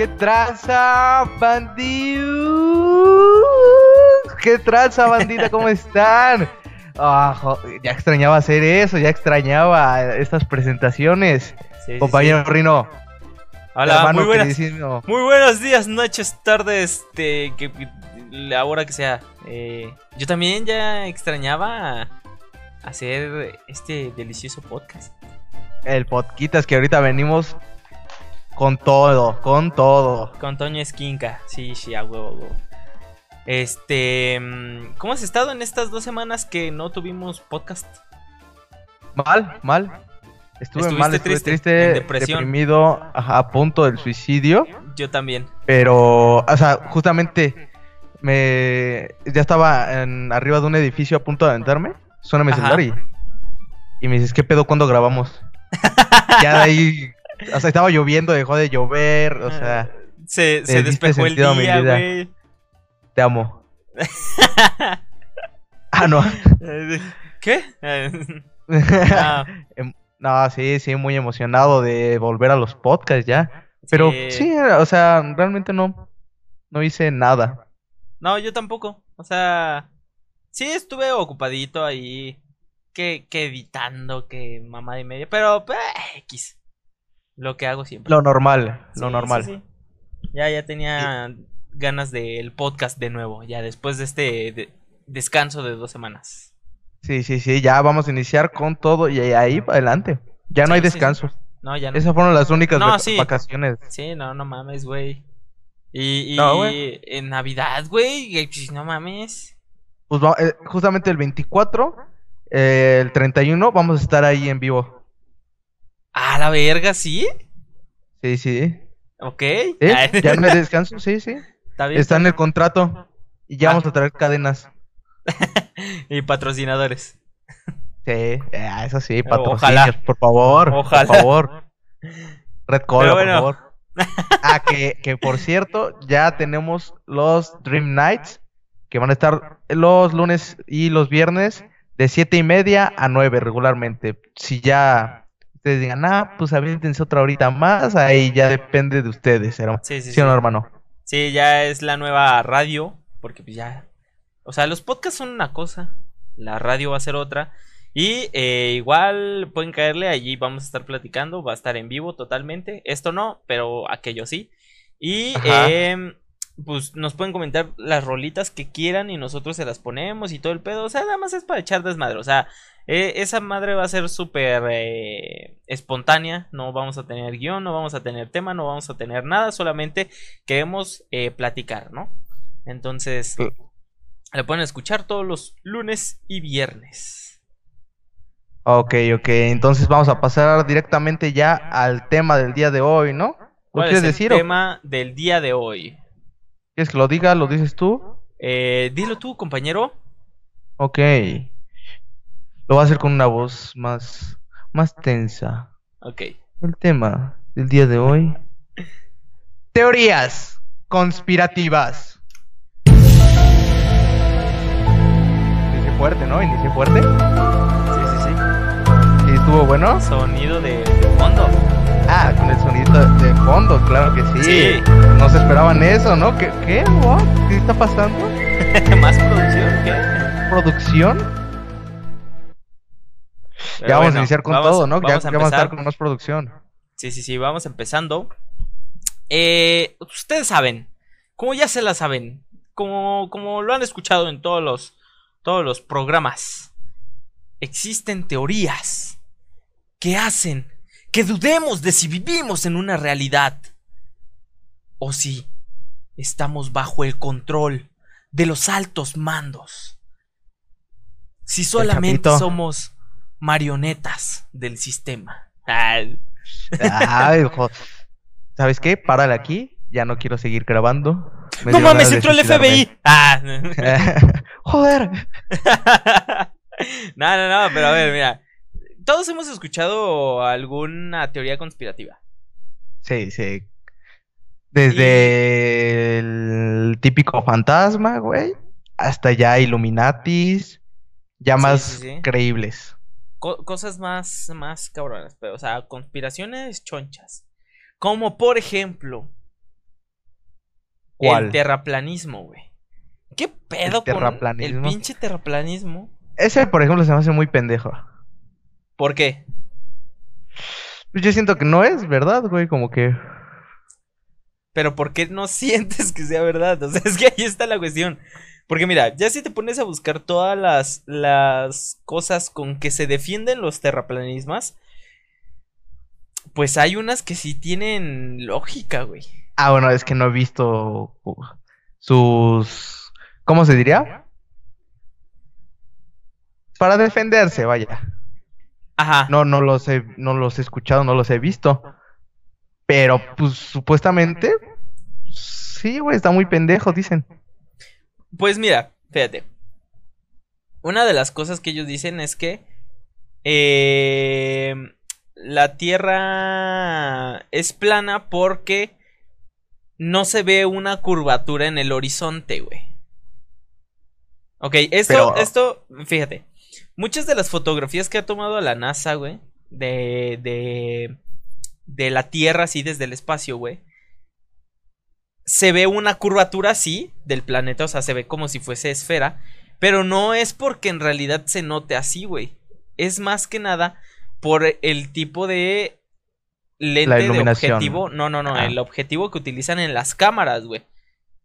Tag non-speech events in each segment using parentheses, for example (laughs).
¿Qué traza, bandido? ¿Qué traza, bandita? ¿Cómo están? (laughs) Ah, ya extrañaba hacer eso, ya extrañaba estas presentaciones. Compañero Rino. Hola, muy, buenas, muy buenos días, noches, tardes, este, que, la hora que sea. Eh, yo también ya extrañaba hacer este delicioso podcast. El podcast que ahorita venimos con todo, con todo. Con Toño Esquinca, sí, sí, a huevo, Este, mm, ¿cómo has estado en estas dos semanas que no tuvimos podcast? Mal, mal. Estuve mal, estuve triste, deprimido, a punto del suicidio. Yo también. Pero, o sea, justamente me ya estaba en, arriba de un edificio a punto de aventarme. Suena mi celular y, y me dices, ¿qué pedo cuando grabamos? (laughs) ya de ahí o sea, estaba lloviendo, dejó de llover, o sea. Se, se despejó el día, güey. Te amo. (laughs) ah, no. ¿Qué? Ah. (laughs) Em, no. sí, sí, muy emocionado de volver a los podcasts ya. Pero sí, o sea, realmente no, no hice nada. No, yo tampoco. O sea, sí estuve ocupadito ahí, que, que editando, que mamá y media, pero pues, X. Lo que hago siempre. Lo normal, lo normal. ya, ya tenía ganas del podcast de nuevo, ya después de este descanso de dos semanas. Sí, sí, sí, ya vamos a iniciar con todo y ahí adelante. Ya no hay descanso. No, ya no. Esas fueron las únicas vacaciones. Sí, no, no mames, güey. Y, en Navidad, güey, pues, no mames. Pues eh, justamente el 24, eh, el 31, vamos a estar ahí en vivo. Ah, la verga, ¿sí? Sí, sí. Ok. (laughs) Ya no descanso, sí, sí. Está bien. Está en el contrato. Y ya vamos a traer cadenas. (laughs) y patrocinadores. Sí, eh, eso sí, patrocinadores, por favor. Ojalá. Por favor. Red Cola, por favor. Ah, que, que por cierto, ya tenemos los Dream Nights, que van a estar los lunes y los viernes de siete y media a nueve regularmente. Si ya ustedes digan, ah, pues aviéntense otra horita más, ahí ya depende de ustedes, hermano. Sí, sí, sí. no, hermano? Sí, ya es la nueva radio, porque pues ya... O sea, los podcasts son una cosa, la radio va a ser otra. Y eh, igual pueden caerle, allí vamos a estar platicando, va a estar en vivo totalmente. Esto no, pero aquello sí. Y eh, pues nos pueden comentar las rolitas que quieran y nosotros se las ponemos y todo el pedo. O sea, nada más es para echar desmadre. O sea, eh, esa madre va a ser súper eh, espontánea. No vamos a tener guion, no vamos a tener tema, no vamos a tener nada. Solamente queremos eh, platicar, ¿no? Entonces, le pueden escuchar todos los lunes y viernes. Ok, ok. Entonces vamos a pasar directamente ya al tema del día de hoy, ¿no? ¿Cuál es el tema del día de hoy? ¿Quieres que lo diga? ¿Lo dices tú? Eh, dilo tú, compañero. Ok. Lo voy a hacer con una voz más, más tensa. Ok. El tema del día de hoy. Teorías conspirativas. Inicie fuerte, ¿no? Inicie fuerte. Sí, sí, sí. ¿Y estuvo bueno? Sonido de fondo. Ah, con el sonido de fondo, claro que sí. sí. No se esperaban eso, ¿no? ¿Qué? ¿Qué? ¿Qué está pasando? (laughs) ¿Más producción? ¿Qué? ¿Producción? ya vamos a iniciar con todo, ¿no? Ya, vamos a estar con más producción. Sí, sí, sí, vamos empezando. Eh, ustedes saben, como ya se la saben, como, como lo han escuchado en todos los, todos los programas, existen teorías que hacen que dudemos de si vivimos en una realidad o si estamos bajo el control de los altos mandos. Si solamente somos marionetas del sistema. Ay, (laughs) ¿Sabes qué? Párale aquí. Ya no quiero seguir grabando. no mames, entró el FBI. Ah. (laughs) Joder. (laughs) no, no, no, pero a ver, mira todos hemos escuchado alguna teoría conspirativa. Sí, sí. Desde el típico fantasma, güey, hasta ya Illuminatis, ya más creíbles. cosas más, más cabronas, pero, o sea, conspiraciones chonchas. Como por ejemplo, el terraplanismo, güey. ¿Qué pedo con el pinche terraplanismo? Ese, por ejemplo, se me hace muy pendejo. ¿Por qué? Pues yo siento que no es verdad, güey, como que... Pero ¿por qué no (laughs) sientes que sea verdad? O sea, es que ahí está la cuestión. Porque mira, ya si te pones a buscar todas las, las cosas con que se defienden los terraplanismas, pues hay unas que sí tienen lógica, güey. Ah, bueno, es que no he visto sus... ¿Cómo se diría? Para defenderse, vaya. Ajá. No, no los he, no los he escuchado, no los he visto. Pero, pues, supuestamente, sí, güey, está muy pendejo, dicen. Pues mira, fíjate. Una de las cosas que ellos dicen es que eh, la Tierra es plana porque no se ve una curvatura en el horizonte, güey. Ok, esto, esto, fíjate. Muchas de las fotografías que ha tomado la NASA, güey, de, de, de la Tierra así desde el espacio, güey, se ve una curvatura así del planeta, o sea, se ve como si fuese esfera, pero no es porque en realidad se note así, güey. Es más que nada por el tipo de lente de objetivo. No, no, no, el objetivo que utilizan en las cámaras, güey.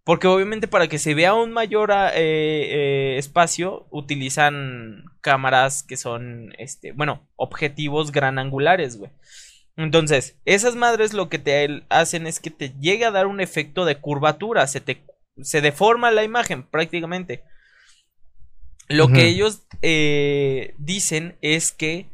Porque obviamente para que se vea un mayor ah, eh, eh, espacio utilizan cámaras que son, este, bueno, objetivos gran angulares, güey. Entonces, esas madres lo que te hacen es que te llegue a dar un efecto de curvatura, se te se deforma la imagen prácticamente. Lo que ellos eh, dicen es que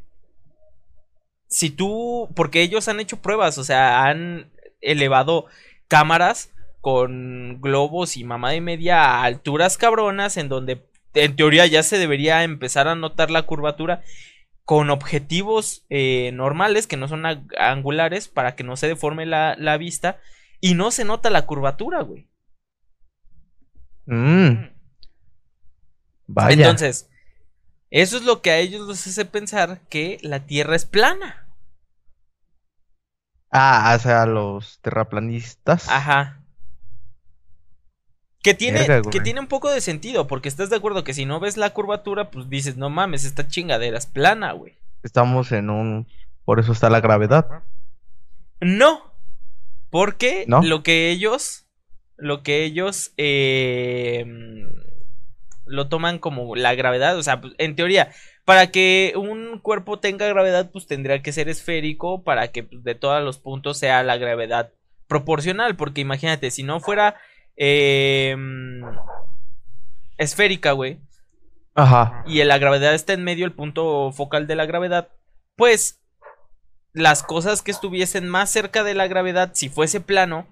si tú, porque ellos han hecho pruebas, o sea, han elevado cámaras con globos y mamá de media a alturas cabronas en donde en teoría ya se debería empezar a notar la curvatura con objetivos eh, normales que no son angulares para que no se deforme la, vista y no se nota la curvatura, güey. Mm. Vaya. Entonces, eso es lo que a ellos les hace pensar que la Tierra es plana. Ah, hacia los terraplanistas. Ajá. Que tiene, que tiene un poco de sentido, porque estás de acuerdo que si no ves la curvatura, pues dices, no mames, esta chingadera es plana, güey. Estamos en un... Por eso está la gravedad. No. Porque lo que ellos... Lo que ellos... Eh, lo toman como la gravedad. O sea, pues, en teoría, para que un cuerpo tenga gravedad, pues tendría que ser esférico para que pues, de todos los puntos sea la gravedad proporcional. Porque imagínate, si no fuera eh, esférica, güey. Ajá. Y la gravedad está en medio, el punto focal de la gravedad. Pues las cosas que estuviesen más cerca de la gravedad, si fuese plano,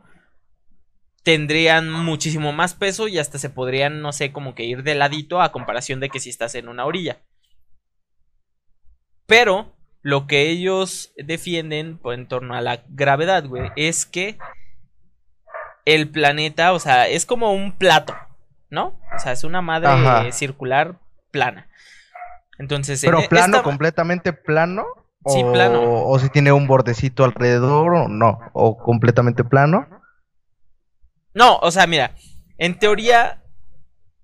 tendrían muchísimo más peso y hasta se podrían, no sé, como que ir de ladito a comparación de que si estás en una orilla. Pero lo que ellos defienden en torno a la gravedad, güey, es que el planeta, o sea, es como un plato, ¿no? O sea, es una madre circular plana. Entonces, pero plano, completamente plano. Sí, plano. O si tiene un bordecito alrededor o no, o completamente plano. No, o sea, mira, en teoría,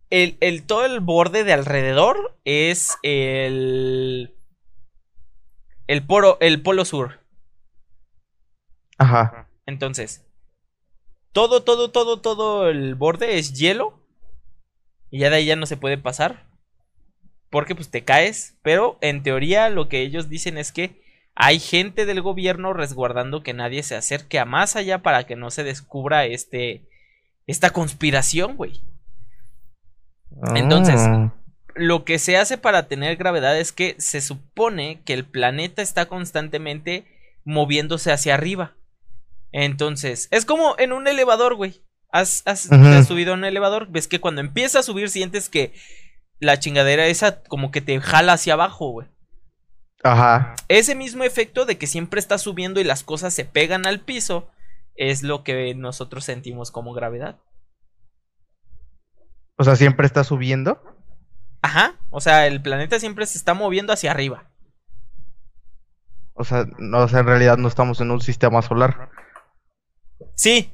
el, el, todo el borde de alrededor es el. El, poro, el polo sur. Ajá. Entonces, todo, todo, todo, todo el borde es hielo. Y ya de ahí ya no se puede pasar. Porque pues te caes. Pero en teoría lo que ellos dicen es que hay gente del gobierno resguardando que nadie se acerque a más allá para que no se descubra este esta conspiración, güey. Entonces, ah. lo que se hace para tener gravedad es que se supone que el planeta está constantemente moviéndose hacia arriba. Entonces, es como en un elevador, güey. Has, subido a un elevador, ves que cuando empieza a subir sientes que la chingadera esa como que te jala hacia abajo, güey. Ajá. Ese mismo efecto de que siempre está subiendo y las cosas se pegan al piso es lo que nosotros sentimos como gravedad. O sea, siempre está subiendo. Ajá, o sea, el planeta siempre se está moviendo hacia arriba. O sea, no, o sea, en realidad no estamos en un sistema solar. Sí.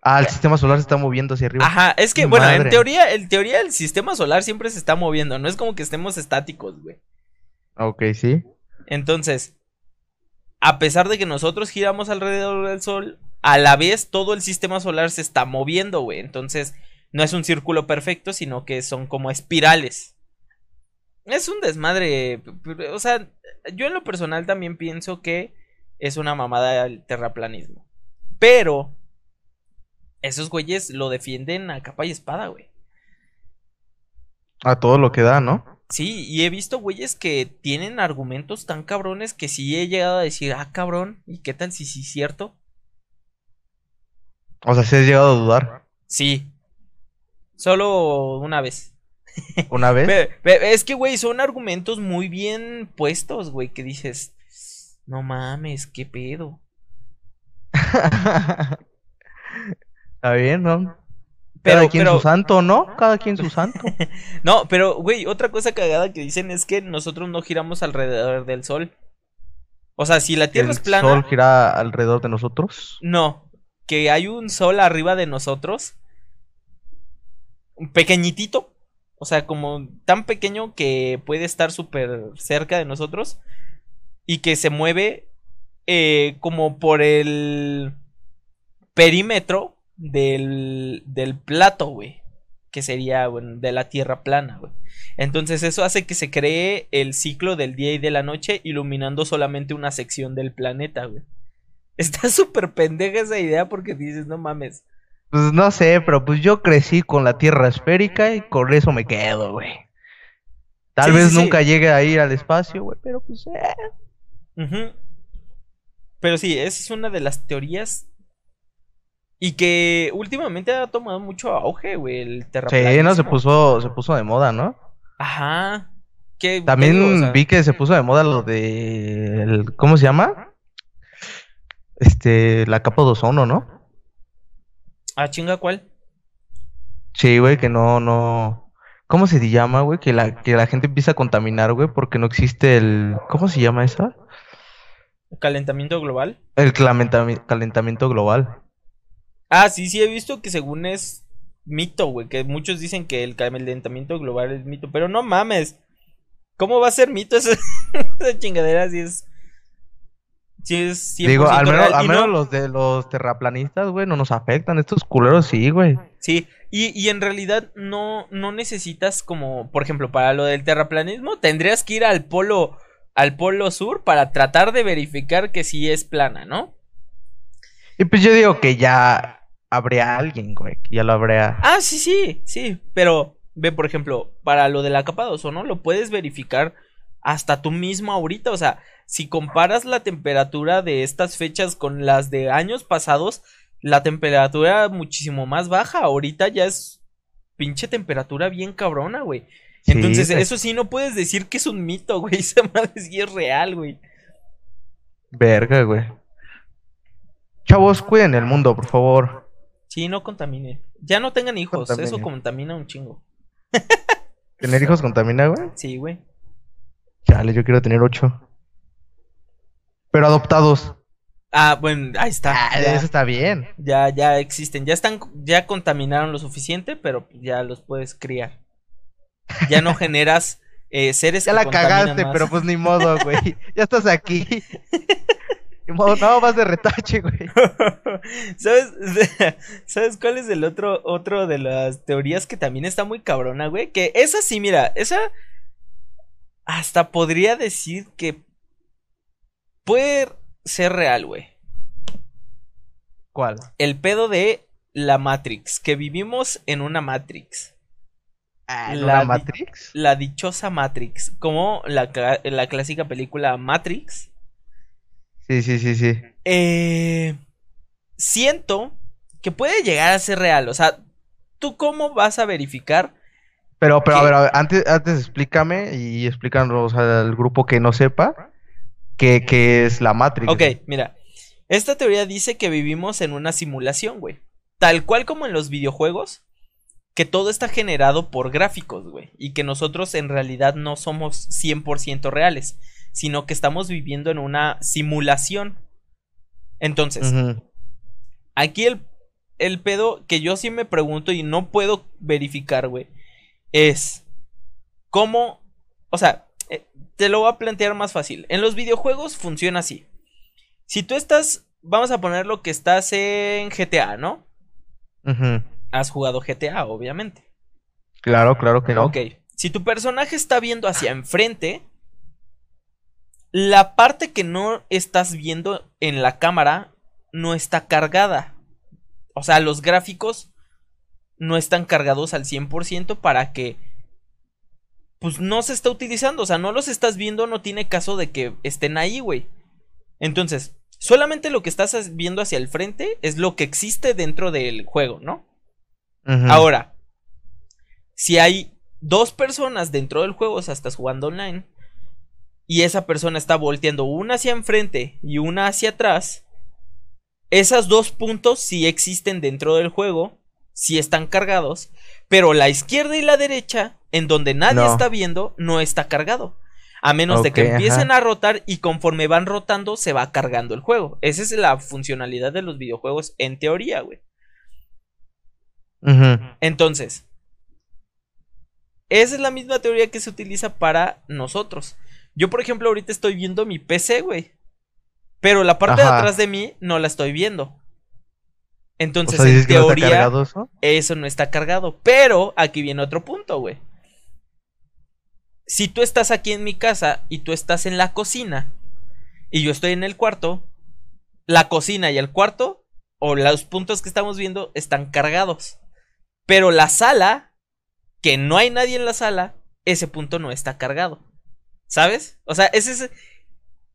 Ah, el sistema solar se está moviendo hacia arriba. Ajá, es que, bueno, en teoría, en teoría el sistema solar siempre se está moviendo, no es como que estemos estáticos, güey. Ok, sí. Entonces, a pesar de que nosotros giramos alrededor del Sol, a la vez todo el sistema solar se está moviendo, güey. Entonces, no es un círculo perfecto, sino que son como espirales. Es un desmadre. O sea, yo en lo personal también pienso que es una mamada el terraplanismo. Pero esos güeyes lo defienden a capa y espada, güey. A todo lo que da, ¿no? Sí, y he visto güeyes que tienen argumentos tan cabrones que sí he llegado a decir, ah, cabrón, ¿y qué tal si sí es cierto? O sea, si has llegado a dudar. Sí. Solo una vez. ¿Una vez? (laughs) es que, güey, son argumentos muy bien puestos, güey, que dices, no mames, qué pedo. Está bien, ¿no? Pero, Cada quien su santo, ¿no? Cada quien su santo. (laughs) no, pero, güey, otra cosa cagada que dicen es que nosotros no giramos alrededor del sol. O sea, si la Tierra es plana. ¿El sol gira alrededor de nosotros? No, que hay un sol arriba de nosotros. Pequeñitito. O sea, como tan pequeño que puede estar súper cerca de nosotros. Y que se mueve eh, como por el perímetro del, del plato, güey. Que sería, bueno, de la Tierra plana, güey. Entonces eso hace que se cree el ciclo del día y de la noche iluminando solamente una sección del planeta, güey. (laughs) Está súper pendeja esa idea porque dices, no mames. Pues no sé, pero pues yo crecí con la Tierra esférica y con eso me quedo, güey. Tal vez nunca llegue a ir al espacio, güey, pero pues... Eh. Pero sí, esa es una de las teorías y que últimamente ha tomado mucho auge, güey, el terraplanismo. Sí, no, se puso, se puso de moda, ¿no? Ajá. También vi que se puso de moda lo de... ¿Cómo se llama? Este, la capa de ozono, ¿no? Ah, chinga, ¿cuál? Sí, güey, que no, no... ¿Cómo se llama, güey? Que la, que la gente empieza a contaminar, güey, porque no existe el... ¿Cómo se llama esa? ¿Calentamiento global? El calentamiento global. Ah, sí, sí, he visto que según es mito, güey. Que muchos dicen que el calentamiento global es mito. Pero no mames. ¿Cómo va a ser mito (laughs) esa, chingadera si es. Es Digo, al menos, los de los terraplanistas, güey, no nos afectan. Estos culeros sí, güey. Sí, y, y en realidad no, no necesitas como, por ejemplo, para lo del terraplanismo, tendrías que ir al polo, al polo sur para tratar de verificar que sí es plana, ¿no? Y pues yo digo que ya habría alguien, güey, ya lo habría. Ah, sí, sí, sí, pero ve, por ejemplo, para lo de la capa de ozono lo puedes verificar hasta tú mismo ahorita, o sea, si comparas la temperatura de estas fechas con las de años pasados, la temperatura muchísimo más baja, ahorita ya es pinche temperatura bien cabrona, güey. Entonces, eso sí no puedes decir que es un mito, güey, (laughs) esa madre sí es real, güey. Verga, güey. Chavos, cuiden el mundo, por favor. Sí, no contamine. Ya no tengan hijos, eso contamina un chingo. ¿Tener hijos contamina, güey? Sí, güey. Chale, yo quiero tener ocho. Pero adoptados. Ah, bueno, ahí está. Ah, eso está bien. Ya, ya existen. Ya están, ya contaminaron lo suficiente, pero ya los puedes criar. Ya no (laughs) generas eh, seres ya la cagaste, pero pues ni modo, güey. (laughs) ya estás aquí. no, vas de retache, güey. (laughs) ¿Sabes? ¿Sabes cuál es el otro, otro de las teorías que también está muy cabrona, güey? Que esa sí, mira, esa hasta podría decir que puede ser real, güey. ¿Cuál? El pedo de la Matrix, que vivimos en una Matrix. Ah, ¿La Matrix? La dichosa Matrix, como la, la clásica película Matrix Sí, sí, sí, sí. Eh, siento que puede llegar a ser real. O sea, ¿tú cómo vas a verificar? Pero, pero, a, ver, antes, antes explícame y explícanos al grupo que no sepa qué, qué es la Matrix. Ok, mira. Esta teoría dice que vivimos en una simulación, güey. Tal cual como en los videojuegos, que todo está generado por gráficos, güey. Y que nosotros en realidad no somos 100% reales sino que estamos viviendo en una simulación. Entonces, Aquí el, el pedo que yo sí me pregunto y no puedo verificar, güey, es cómo, o sea, eh, te lo voy a plantear más fácil. En los videojuegos funciona así. Si tú estás, vamos a poner lo que estás en GTA, ¿no? Has jugado GTA, obviamente. Claro, claro que no. Ok. Si tu personaje está viendo hacia enfrente, la parte que no estás viendo en la cámara no está cargada. O sea, los gráficos no están cargados al 100% para que pues no se está utilizando, o sea, no los estás viendo, no tiene caso de que estén ahí, güey. Entonces, solamente lo que estás viendo hacia el frente es lo que existe dentro del juego, ¿no? Ahora, si hay dos personas dentro del juego, o sea, estás jugando online, y esa persona está volteando una hacia enfrente y una hacia atrás, esas dos puntos sí existen dentro del juego, sí están cargados, pero la izquierda y la derecha, en donde nadie está viendo, no está cargado. A menos de que empiecen a rotar y conforme van rotando se va cargando el juego. Esa es la funcionalidad de los videojuegos en teoría, güey. Entonces, esa es la misma teoría que se utiliza para nosotros. Yo, por ejemplo, ahorita estoy viendo mi PC, güey. Pero la parte de atrás de mí no la estoy viendo. Entonces, en teoría, eso? no está cargado. Pero aquí viene otro punto, güey. Si tú estás aquí en mi casa y tú estás en la cocina y yo estoy en el cuarto, la cocina y el cuarto, o los puntos que estamos viendo, están cargados. Pero la sala que no hay nadie en la sala, ese punto no está cargado. ¿Sabes? O sea, ese es,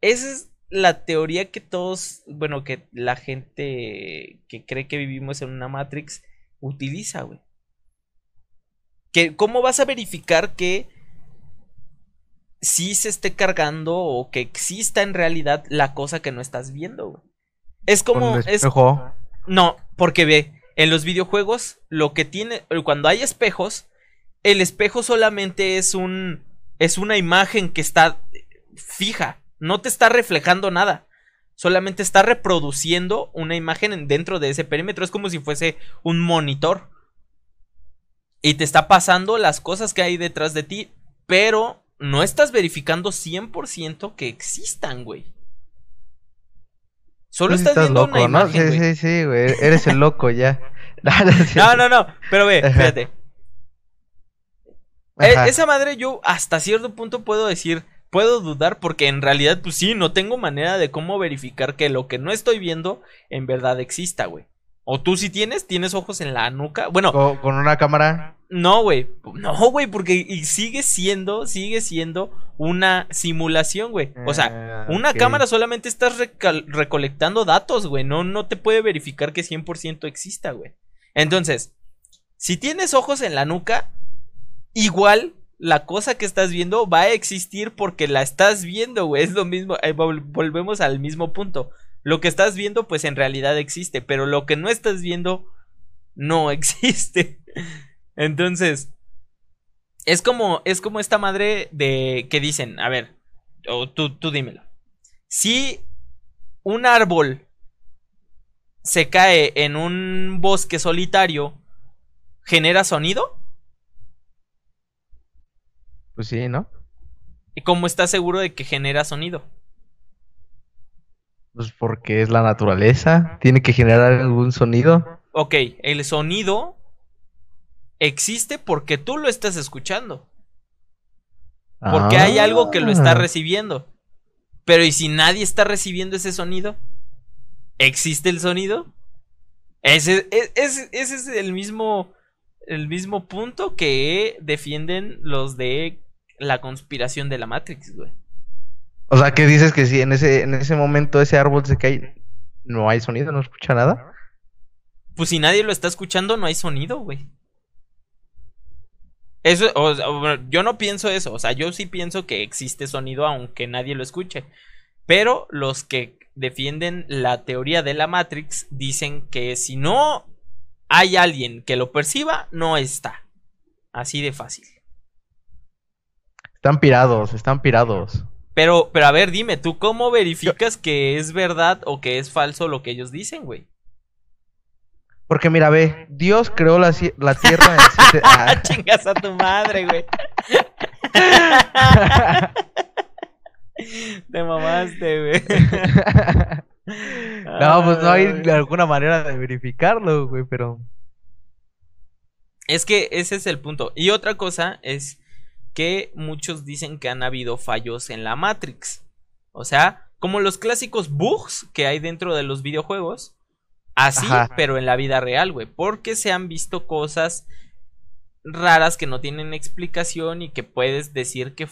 esa es la teoría que todos, bueno, que la gente que cree que vivimos en una Matrix utiliza, güey. Que, ¿Cómo vas a verificar que sí se esté cargando o que exista en realidad la cosa que no estás viendo, güey? Es como... Es, no, porque ve, en los videojuegos lo que tiene, cuando hay espejos, el espejo solamente es un es una imagen que está fija, no te está reflejando nada. Solamente está reproduciendo una imagen dentro de ese perímetro. Es como si fuese un monitor. Y te está pasando las cosas que hay detrás de ti. Pero no estás verificando 100% que existan, güey. Solo estás, viendo loco, una imagen, ¿no? Sí, sí, sí, güey. Eres el loco ya. (laughs) no, no, no. Pero ve, fíjate. E, esa madre yo hasta cierto punto puedo decir, puedo dudar porque en realidad pues sí, no tengo manera de cómo verificar que lo que no estoy viendo en verdad exista, güey. O tú si tienes, tienes ojos en la nuca. Bueno, con, una cámara. No, güey. No, güey, porque sigue siendo, sigue siendo una simulación, güey. O sea, ah, una cámara solamente estás recolectando datos, güey. No, no te puede verificar que 100% exista, güey. Entonces, si tienes ojos en la nuca, igual la cosa que estás viendo va a existir porque la estás viendo, güey. Es lo mismo, eh, volvemos al mismo punto. Lo que estás viendo, pues en realidad existe, pero lo que no estás viendo, no (laughs) existe. Entonces, es como, es como esta madre de que dicen, a ver, tú, tú dímelo. Si un árbol se cae en un bosque solitario, ¿genera sonido? Pues sí, ¿no? ¿Y cómo estás seguro de que genera sonido? Pues porque es la naturaleza, tiene que generar algún sonido. Ok, el sonido existe porque tú lo estás escuchando. Porque hay algo que lo está ah. recibiendo. Pero ¿y si nadie está recibiendo ese sonido? ¿Existe el sonido? Ese, e, ese es el mismo, el mismo punto que defienden los de la conspiración de la Matrix, güey. O sea, ¿qué dices que si en ese, en ese momento ese árbol se cae, no hay sonido, no escucha nada? Pues si nadie lo está escuchando, no hay sonido, güey. Eso, yo no pienso eso, o sea, yo sí pienso que existe sonido aunque nadie lo escuche. Pero los que defienden la teoría de la Matrix dicen que si no hay alguien que lo perciba, no está. Así de fácil. Están pirados, están pirados. Pero, pero a ver, dime, ¿tú cómo verificas que es verdad o que es falso lo que ellos dicen, güey? Porque mira, ve, Dios creó la, la tierra en (laughs) siete... Ah. (laughs) Chingas a tu madre, güey. (laughs) Te mamaste, güey. no, pues no hay alguna manera de verificarlo, güey, pero... Es que ese es el punto. Y otra cosa es que muchos dicen que han habido fallos en la Matrix. O sea, como los clásicos bugs que hay dentro de los videojuegos. Así, pero en la vida real, güey. Porque se han visto cosas raras que no tienen explicación y que puedes decir que,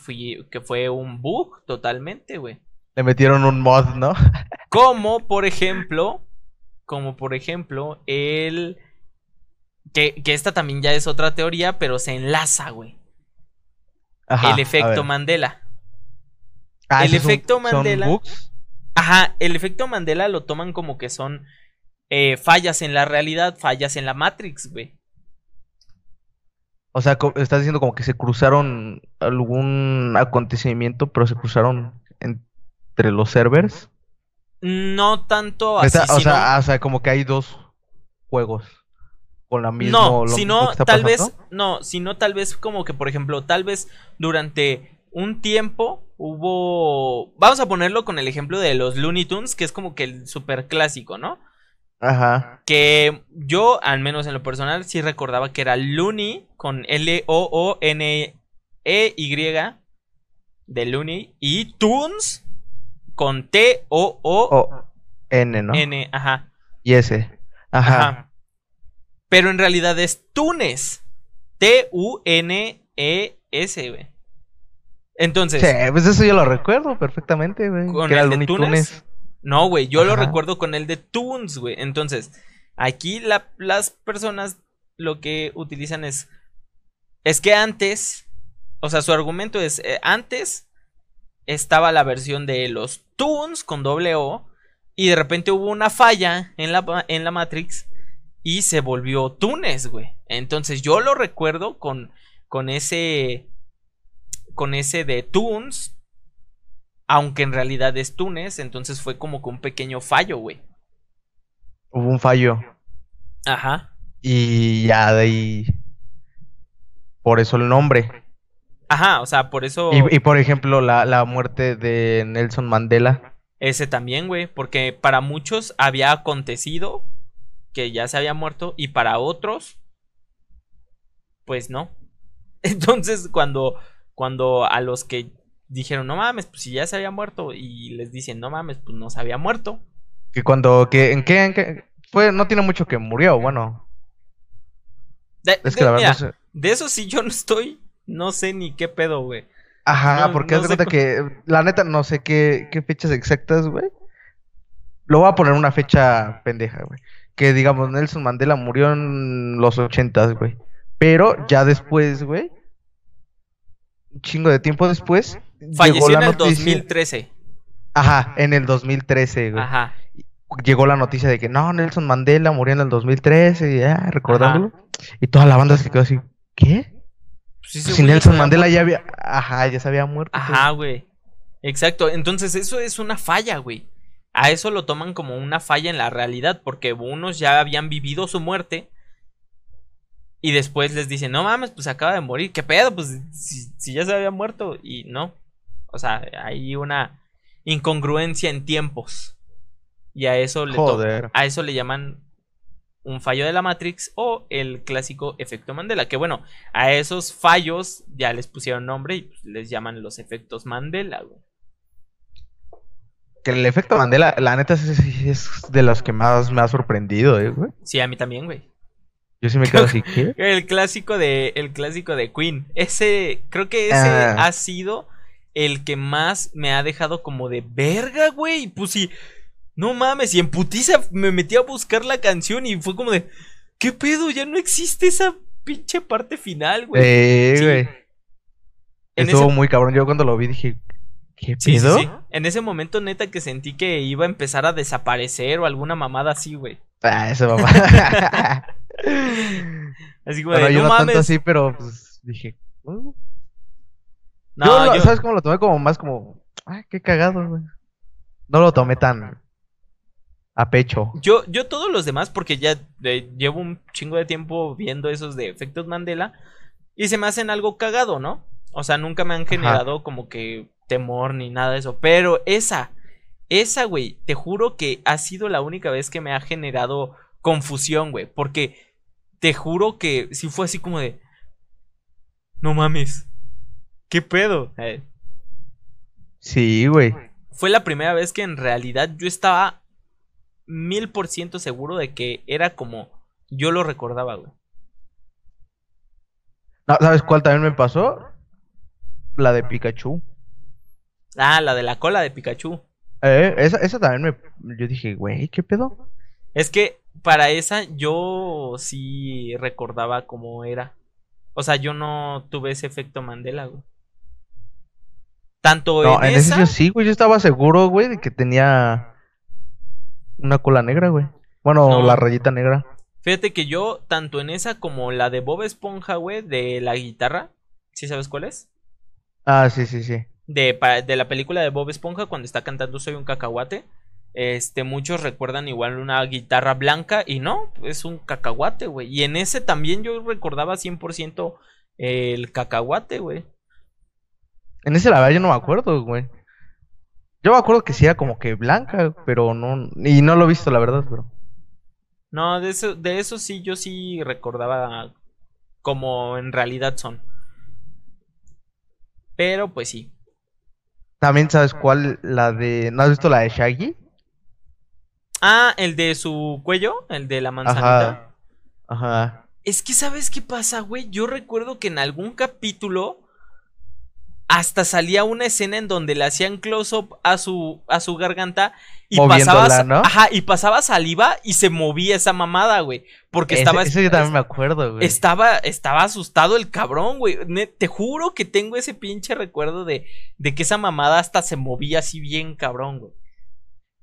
que fue un bug totalmente, güey. Le metieron un mod, ¿no? (laughs) como por ejemplo, como por ejemplo, el... Que, que esta también ya es otra teoría, pero se enlaza, güey. El efecto Mandela. Ah, el efecto Mandela. Ajá, el efecto Mandela lo toman como que son eh, fallas en la realidad, fallas en la Matrix, güey. O sea, estás diciendo como que se cruzaron algún acontecimiento, pero se cruzaron entre los servers. No tanto así, o, sea, o sea, como que hay dos juegos con la misma. No, sino tal vez, no, sino tal vez como que, por ejemplo, tal vez durante un tiempo hubo, vamos a ponerlo con el ejemplo de los Looney Tunes, que es como que el super clásico, ¿no? Ajá. Que yo, al menos en lo personal, sí recordaba que era Looney con L-O-O-N-E-Y de Looney y Toons con T-O-O-N, ¿no? N, ajá. Y S. Ajá. Pero en realidad es Tunes. T-U-N-E-S, güey. Entonces. Sí, pues eso yo lo recuerdo perfectamente, güey. Con el de Tunes. No, güey, yo lo recuerdo con el de Toons, güey. Entonces, aquí las personas lo que utilizan es. Es que antes. O sea, su argumento es. Eh, antes estaba la versión de los Toons con doble O. Y de repente hubo una falla en la, en la Matrix. Y se volvió Tunes, güey. Entonces yo lo recuerdo con, con ese. Con ese de Toons aunque en realidad es Túnez, entonces fue como que un pequeño fallo, güey. Hubo un fallo. Ajá. Y ya de ahí. Por eso el nombre. Ajá, o sea, por eso. Y, por ejemplo, la, la, muerte de Nelson Mandela. Ese también, güey. Porque para muchos había acontecido que ya se había muerto. Y para otros. Pues no. (laughs) Entonces, cuando. Cuando a los que dijeron, no mames, pues si ya se había muerto. Y les dicen, no mames, pues no se había muerto. Que cuando, que, ¿en qué, en qué? Fue, no tiene mucho que murió, bueno. De, es que la verdad de eso sí yo no estoy, no sé ni qué pedo, güey. Ajá, porque haz de cuenta que, la neta, no sé qué, qué fechas exactas, güey. Lo voy a poner una fecha pendeja, güey. Que digamos, Nelson Mandela murió en los ochentas, güey. Pero ya después, güey, un chingo de tiempo después, Falleció en el 2013. Ajá, en el 2013, güey. Ajá. Llegó la noticia de que no, Nelson Mandela murió en el 2013, ya, recordándolo. Y toda la banda se quedó así, ¿qué? Pues si Nelson Mandela ya había, ajá, ya se había muerto. Ajá, güey. Exacto, entonces eso es una falla, güey. A eso lo toman como una falla en la realidad, porque unos ya habían vivido su muerte y después les dicen, no mames, pues acaba de morir. ¿Qué pedo? Pues si, si, ya se había muerto. Y no. O sea, hay una incongruencia en tiempos. Y a eso le, a eso le llaman un fallo de la Matrix o el clásico efecto Mandela. Que bueno, a esos fallos ya les pusieron nombre y pues, les llaman los efectos Mandela, Que el efecto Mandela, la neta, es, de los que más me ha sorprendido, ¿eh, güey. Sí, a mí también, güey. Yo sí me (laughs) quedo así, ¿qué? El clásico de, el clásico de Queen. Ese, creo que ese ah. ha sido el que más me ha dejado como de verga, güey. Pues sí, no mames, y en putiza me metí a buscar la canción y fue como de, ¿qué pedo? Ya no existe esa pinche parte final, güey. Eh, güey. Estuvo muy cabrón. Yo cuando lo vi dije, ¿qué pedo? Sí, En ese momento, neta, que sentí que iba a empezar a desaparecer o alguna mamada así, güey. Ah, esa (laughs) mamá. así como de, yo no, tanto así, pero pues dije, uh". No, yo, ¿sabes cómo lo tomé? Como más como, ay, qué cagado, güey. No lo tomé tan. A pecho. Yo, yo todos los demás, porque ya llevo un chingo de tiempo viendo esos de efectos Mandela. Y se me hacen algo cagado, ¿no? O sea, nunca me han generado como que temor ni nada de eso. Pero esa, esa, güey, te juro que ha sido la única vez que me ha generado confusión, güey. Porque te juro que si fue así como de... No mames. ¿Qué pedo? Eh. Sí, güey. Fue la primera vez que en realidad yo estaba mil por ciento seguro de que era como yo lo recordaba, güey. ¿Sabes cuál también me pasó? La de Pikachu. Ah, la de la cola de Pikachu. Eh, esa, esa también me. Yo dije, güey, ¿qué pedo? Es que para esa yo sí recordaba cómo era. O sea, yo no tuve ese efecto Mandela, güey. Tanto no, en, esa... sí, güey. Yo estaba seguro, güey, de que tenía una cola negra, güey. Bueno, la rayita negra. Fíjate que yo, tanto en esa como la de Bob Esponja, güey, de la guitarra. ¿Sí sabes cuál es? Ah, sí, sí, sí. De, de la película de Bob Esponja, cuando está cantando Soy un cacahuate. Este, muchos recuerdan igual una guitarra blanca y no, es un cacahuate, güey. Y en ese también yo recordaba 100% el cacahuate, güey. En ese la verdad yo no me acuerdo, güey. Yo me acuerdo que sí era como que blanca, pero no, y no lo he visto la verdad, pero. No, de eso, de eso sí, yo sí recordaba como en realidad son. Pero pues sí. También sabes cuál, la de... ¿No has visto la de Shaggy? Ah, el de su cuello, el de la manzanita. Ajá. Es que, ¿sabes qué pasa, güey? Yo recuerdo que en algún capítulo hasta salía una escena en donde le hacían close-up a su, a su garganta y pasaba, ajá, y pasaba saliva y se movía esa mamada, güey. Porque estaba. Eso yo también me acuerdo, güey. Estaba, estaba asustado el cabrón, güey. Te juro que tengo ese pinche recuerdo de, de que esa mamada hasta se movía así bien cabrón, güey.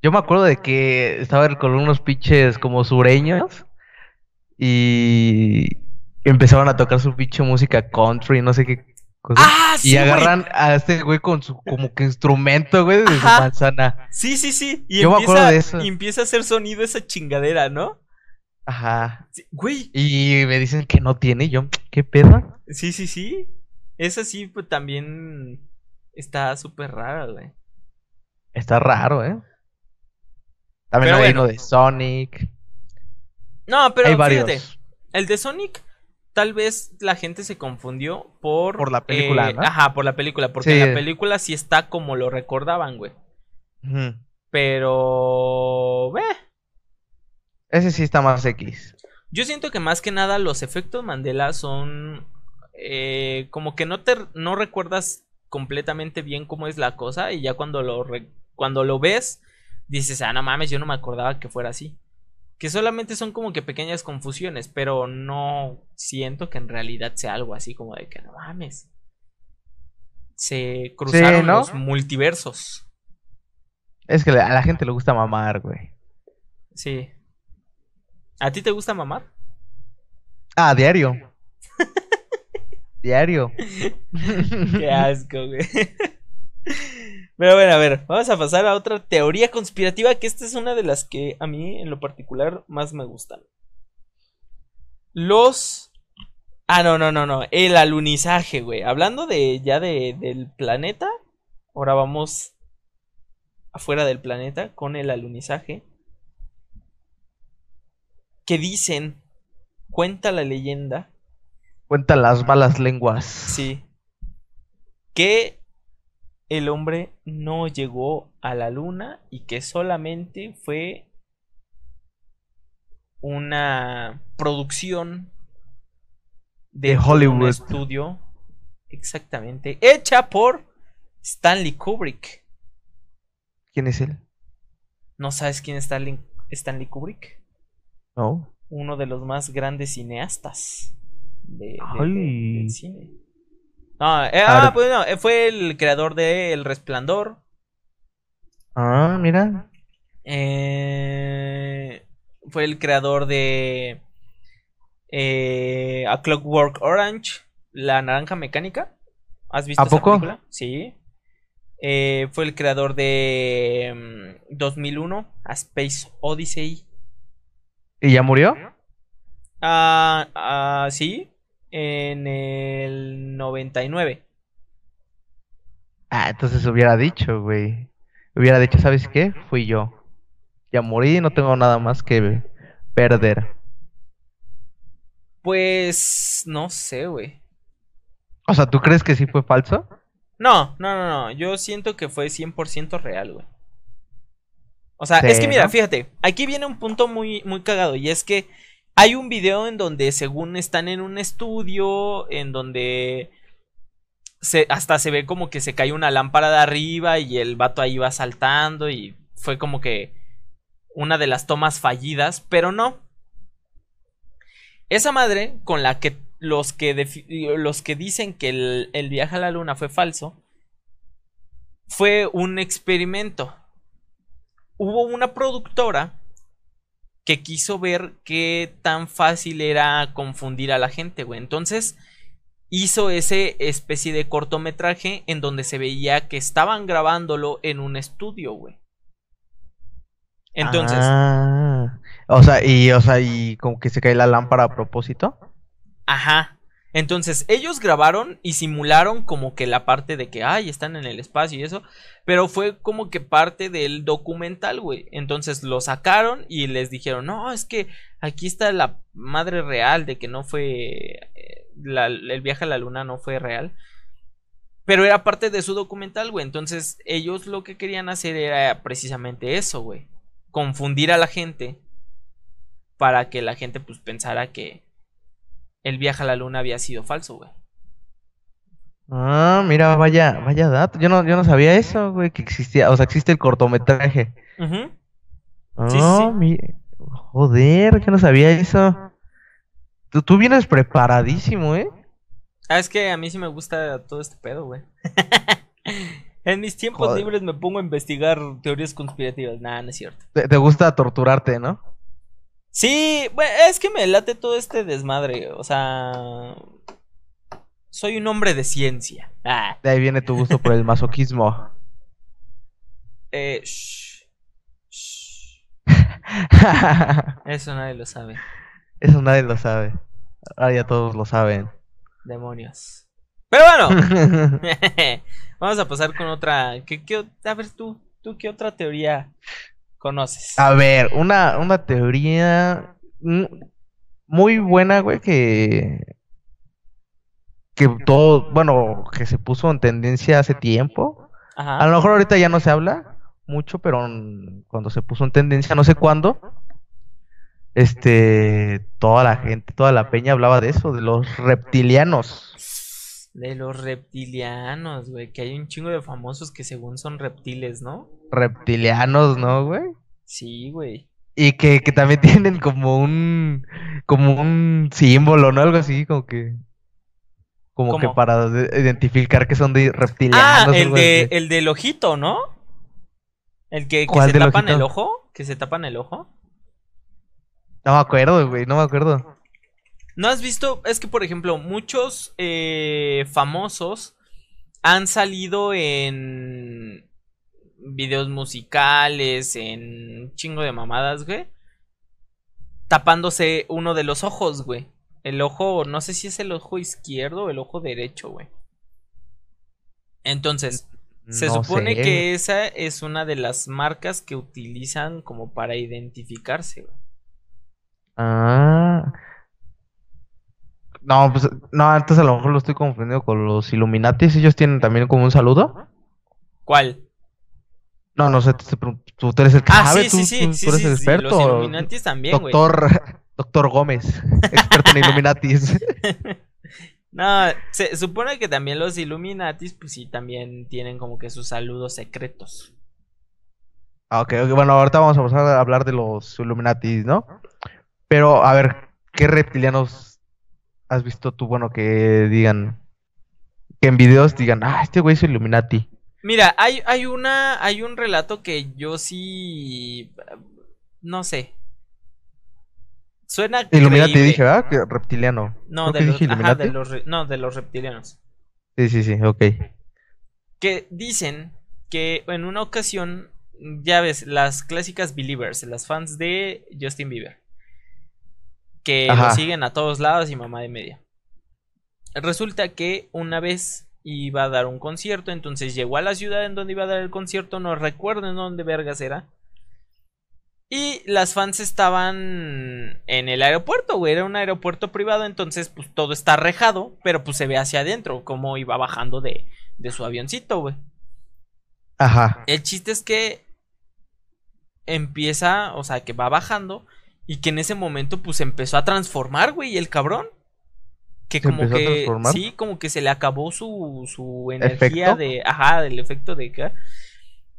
Yo me acuerdo de que estaba con unos pinches como sureños y empezaban a tocar su pinche música country, no sé qué Ah, y agarran a este güey con su como que instrumento, güey, de su manzana. Sí, sí, sí. Y Yo empieza, me acuerdo de eso. Y empieza a hacer sonido esa chingadera, ¿no? Ajá. güey. Y me dicen que no tiene, yo, ¿qué pedo? Sí, sí, sí. Esa sí, pues también está súper rara, güey. Está raro, ¿eh? También hay uno de Sonic. No, pero fíjate, el de Sonic tal vez la gente se confundió por por la película, eh, ajá, por la película, porque la película sí está como lo recordaban, güey. Pero ve. Ese sí está más X. Yo siento que más que nada los efectos Mandela son eh, como que no te no recuerdas completamente bien cómo es la cosa y ya cuando lo cuando lo ves dices, ah, no mames, yo no me acordaba que fuera así. Que solamente son como que pequeñas confusiones, pero no siento que en realidad sea algo así como de que no mames. Se cruzaron los multiversos. Es que a la gente le gusta mamar, güey. Sí. ¿A ti te gusta mamar? Ah, diario. (laughs) diario. Qué asco, güey. Pero bueno, a ver, vamos a pasar a otra teoría conspirativa que esta es una de las que a mí en lo particular más me gustan. Los... Ah, no, no, no, no. El alunizaje, güey. Hablando de ya de, del planeta. Ahora vamos afuera del planeta con el alunizaje. Que dicen, cuenta la leyenda. Cuenta las malas lenguas. Sí. Que el hombre no llegó a la luna y que solamente fue una producción de, Hollywood un estudio exactamente hecha por Stanley Kubrick. ¿Quién es él? ¿No sabes quién es Stanley, Kubrick? No. Uno de los más grandes cineastas de, cine. No, eh, ah, pues no, eh, fue el creador de El Resplandor. Ah, mira. Eh, fue el creador de A Clockwork Orange, La Naranja Mecánica. ¿Has visto ¿A poco? Sí. Eh, fue el creador de 2001, mm, A Space Odyssey. ¿Y ya murió? Ah, ah, sí, en el 99. Ah, entonces hubiera dicho, güey. Hubiera dicho, ¿sabes qué? Fui yo. Ya morí, no tengo nada más que perder. Pues no sé, güey. O sea, ¿tú crees que sí fue falso? No, no, no, no. Yo siento que fue 100% real, güey. O sea, es que mira, fíjate, aquí viene un punto muy, muy cagado y es que hay un video en donde según están en un estudio, en donde hasta se ve como que se cae una lámpara de arriba y el vato ahí va saltando y fue como que una de las tomas fallidas, pero no. Esa madre con la que los que, los que dicen que el, viaje a la luna fue falso, fue un experimento. Hubo una productora que quiso ver qué tan fácil era confundir a la gente, güey. Entonces hizo ese especie de cortometraje en donde se veía que estaban grabándolo en un estudio, güey. Entonces. Ah, o sea, y, o sea, y como que se cae la lámpara a propósito. Ajá. Entonces, ellos grabaron y simularon como que la parte de que, ay, están en el espacio y eso, pero fue como que parte del documental, güey. Entonces lo sacaron y les dijeron, no, es que aquí está la madre real de que no fue, eh, el viaje a la luna no fue real. Pero era parte de su documental, güey. Entonces, ellos lo que querían hacer era precisamente eso, güey. Confundir a la gente para que la gente pues pensara que el viaje a la luna había sido falso, güey. Ah, mira, vaya, vaya dato. Yo no, yo no sabía eso, güey, que existía. O sea, existe el cortometraje. sí, Joder, yo no sabía eso. Tú, tú vienes preparadísimo, ¿eh? Ah, es que a mí sí me gusta todo este pedo, güey. (laughs) en mis tiempos libres me pongo a investigar teorías conspirativas. Nada, no es cierto. te gusta torturarte, ¿no? Sí, es que me late todo este desmadre. O sea, soy un hombre de ciencia. Ah. De ahí viene tu gusto por el masoquismo. (laughs) Eh, shh, (laughs) Eso nadie lo sabe. Eso nadie lo sabe. Ahora ya todos lo saben. Demonios. Pero bueno, (laughs) vamos a pasar con otra. ¿Qué, qué, a ver tú, tú, ¿qué otra teoría conoces? A ver, una, una teoría muy buena, güey, que que todo, bueno, que se puso en tendencia hace tiempo. A lo mejor ahorita ya no se habla mucho, pero cuando se puso en tendencia, no sé cuándo, este, toda la gente, toda la peña hablaba de eso, de los reptilianos. De los reptilianos, güey, que hay un chingo de famosos que según son reptiles, ¿no? Reptilianos, ¿no, güey? Sí, güey. Y que, que también (laughs) tienen como un como un símbolo, ¿no? Algo así, como que como que para identificar que son de reptilianos. Ah, el de el del ojito, ¿no? El que, que se tapan el ojo, que se tapan el ojo. No me acuerdo, güey, no me acuerdo. ¿No has visto? Es que, por ejemplo, muchos eh, famosos han salido en videos musicales, en chingo de mamadas, güey. Tapándose uno de los ojos, güey. El ojo, no sé si es el ojo izquierdo o el ojo derecho, güey. Entonces, se supone que esa es una de las marcas que utilizan como para identificarse, güey. Ah. No, pues, no, entonces a lo mejor lo estoy confundiendo con los Illuminatis. Ellos tienen también como un saludo. ¿Cuál? No, no sé, tú, eres el que ah, sí, sí, sí, sí, eres el experto. Los Illuminatis también, güey. Doctor, (laughs) doctor Gómez, experto en Illuminatis. (laughs) no, se supone que también los Illuminatis, pues sí, también tienen como que sus saludos secretos. Ah, ok, bueno, ahorita vamos a pasar a hablar de los Illuminatis, ¿no? Pero, a ver, ¿qué reptilianos has visto tú, bueno, que digan, que en videos digan, ah, este güey es Illuminati? Mira, hay, hay una, hay un relato que yo sí, no sé. Suena Illuminati dije, ¿verdad? Que reptiliano. No, de los, ajá, de los, no, de los reptilianos. Sí, sí, sí, ok. Que dicen que en una ocasión, ya ves, las clásicas believers, las fans de Justin Bieber, que lo siguen a todos lados y mamá de media. Resulta que una vez iba a dar un concierto, entonces llegó a la ciudad en donde iba a dar el concierto, no recuerdo en dónde vergas era. Y las fans estaban en el aeropuerto, güey. Era un aeropuerto privado, entonces pues todo está rejado, pero pues se ve hacia adentro, como iba bajando de, de su avioncito, güey. Ajá. El chiste es que empieza, o sea, que va bajando y que en ese momento pues empezó a transformar, güey, el cabrón. Que como que sí, como que se le acabó su, su energía de, ajá, del efecto de que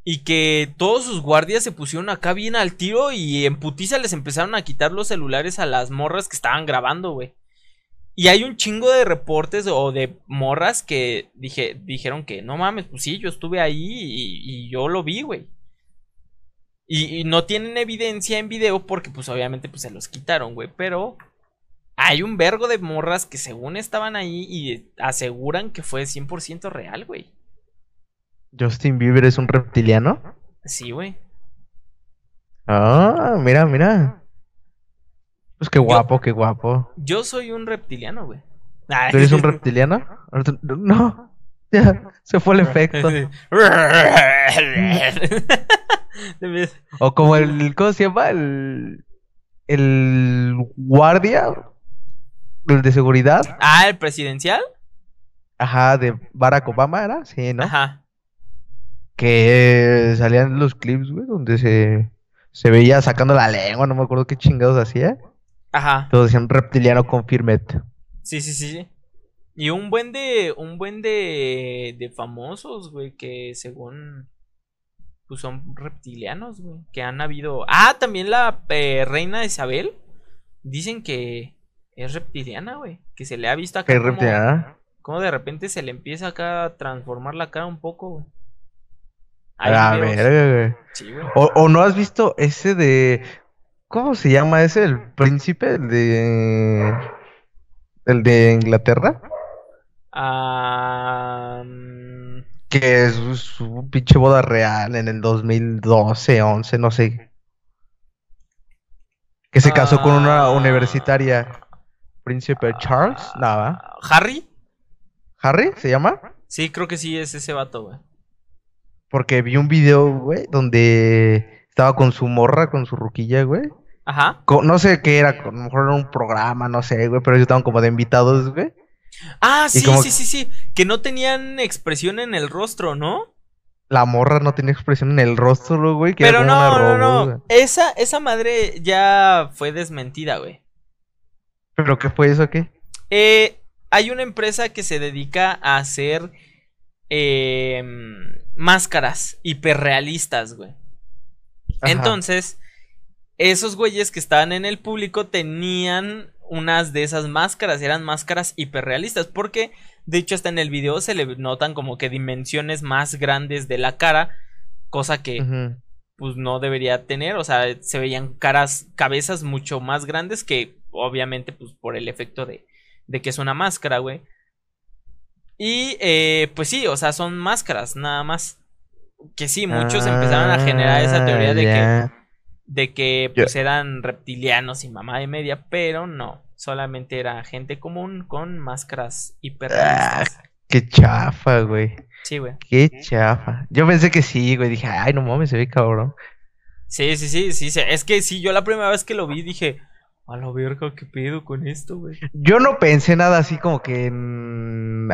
y que todos sus guardias se pusieron acá bien al tiro y en putiza les empezaron a quitar los celulares a las morras que estaban grabando, güey. Y hay un chingo de reportes o de morras que dije, dijeron que no mames, pues sí, yo estuve ahí y, yo lo vi, güey. Y, no tienen evidencia en video porque pues obviamente pues se los quitaron, güey. Pero hay un vergo de morras que según estaban ahí y aseguran que fue 100% real, güey. Justin Bieber es un reptiliano. Sí, güey. Ah, mira, mira. Pues qué guapo, qué guapo. Yo soy un reptiliano, güey. ¿Tú eres (laughs) un reptiliano? No, (laughs) ya, se fue el efecto. (laughs) o como el, ¿cómo se llama? El, el guardia, el de seguridad. Ah, el presidencial. Ajá, de Barack Obama era, sí, ¿no? Ajá que salían los clips, güey, donde se, se veía sacando la lengua, no me acuerdo qué chingados hacía. Ajá. Todos decían reptiliano confirmet. Sí, sí, sí. Y un buen de, un buen de, de famosos, güey, que según, pues son reptilianos, güey, que han habido... Ah, también la eh, reina Isabel, dicen que es reptiliana, güey, que se le ha visto acá. ¿Es reptiliana? Como de repente se le empieza acá a transformar la cara un poco, güey. A ver, O, no has visto ese de. ¿Cómo se llama ese? El príncipe, el de. El de Inglaterra. Que es su pinche boda real en el 2012, 11, no sé. Que se casó con una ah. universitaria. Príncipe Charles, nada. ¿Harry? ¿Harry se llama? Sí, creo que sí es ese vato, güey. Porque vi un video, güey, donde estaba con su morra, con su ruquilla, güey. Ajá. no sé qué era, a lo mejor era un programa, no sé, güey, pero ellos estaban como de invitados, güey. Ah, sí, sí, sí, sí. Que no tenían expresión en el rostro, ¿no? La morra no tenía expresión en el rostro, güey. Que pero era no, no, no. Esa, esa madre ya fue desmentida, güey. ¿Pero qué fue eso, qué? Eh, hay una empresa que se dedica a hacer eh, máscaras hiperrealistas, güey. Entonces, esos güeyes que estaban en el público tenían unas de esas máscaras, eran máscaras hiperrealistas, porque de hecho hasta en el video se le notan como que dimensiones más grandes de la cara, cosa que pues no debería tener, o sea, se veían caras, cabezas mucho más grandes que obviamente pues por el efecto de, de que es una máscara, güey. Y eh, pues sí, o sea, son máscaras, nada más. Que sí, muchos empezaron a generar esa teoría de que, de que pues eran reptilianos y mamá de media, pero no, solamente era gente común con máscaras hiperrealistas. Ah, qué chafa, güey. Sí, güey. Qué chafa. Yo pensé que sí, güey. Dije, ay, no mames, se ve cabrón. Sí, sí, sí, sí. Es que sí, yo la primera vez que lo vi dije, a la verga, ¿qué pedo con esto, güey? Yo no pensé nada así como que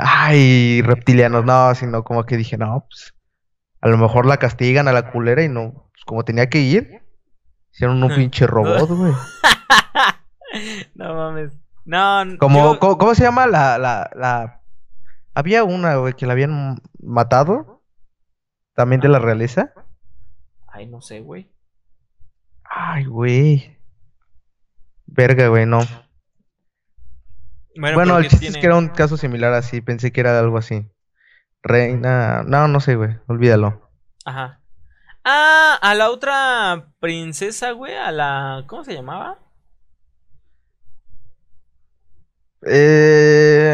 Ay, reptilianos, no, sino como que dije, no, pues... A lo mejor la castigan a la culera y no... Pues como tenía que ir... Hicieron un (laughs) pinche robot, güey. (laughs) no mames. No, como, ¿cómo, se llama la, la, la... Había una, güey, que la habían matado. También de la realeza. Ay, no sé, güey. Ay, güey. Verga, güey, no. Bueno, el chiste es que era un caso similar así, pensé que era algo así. Reina, no, no sé, güey, olvídalo. Ajá. Ah, a la otra princesa, güey, a la... ¿Cómo se llamaba? Eh...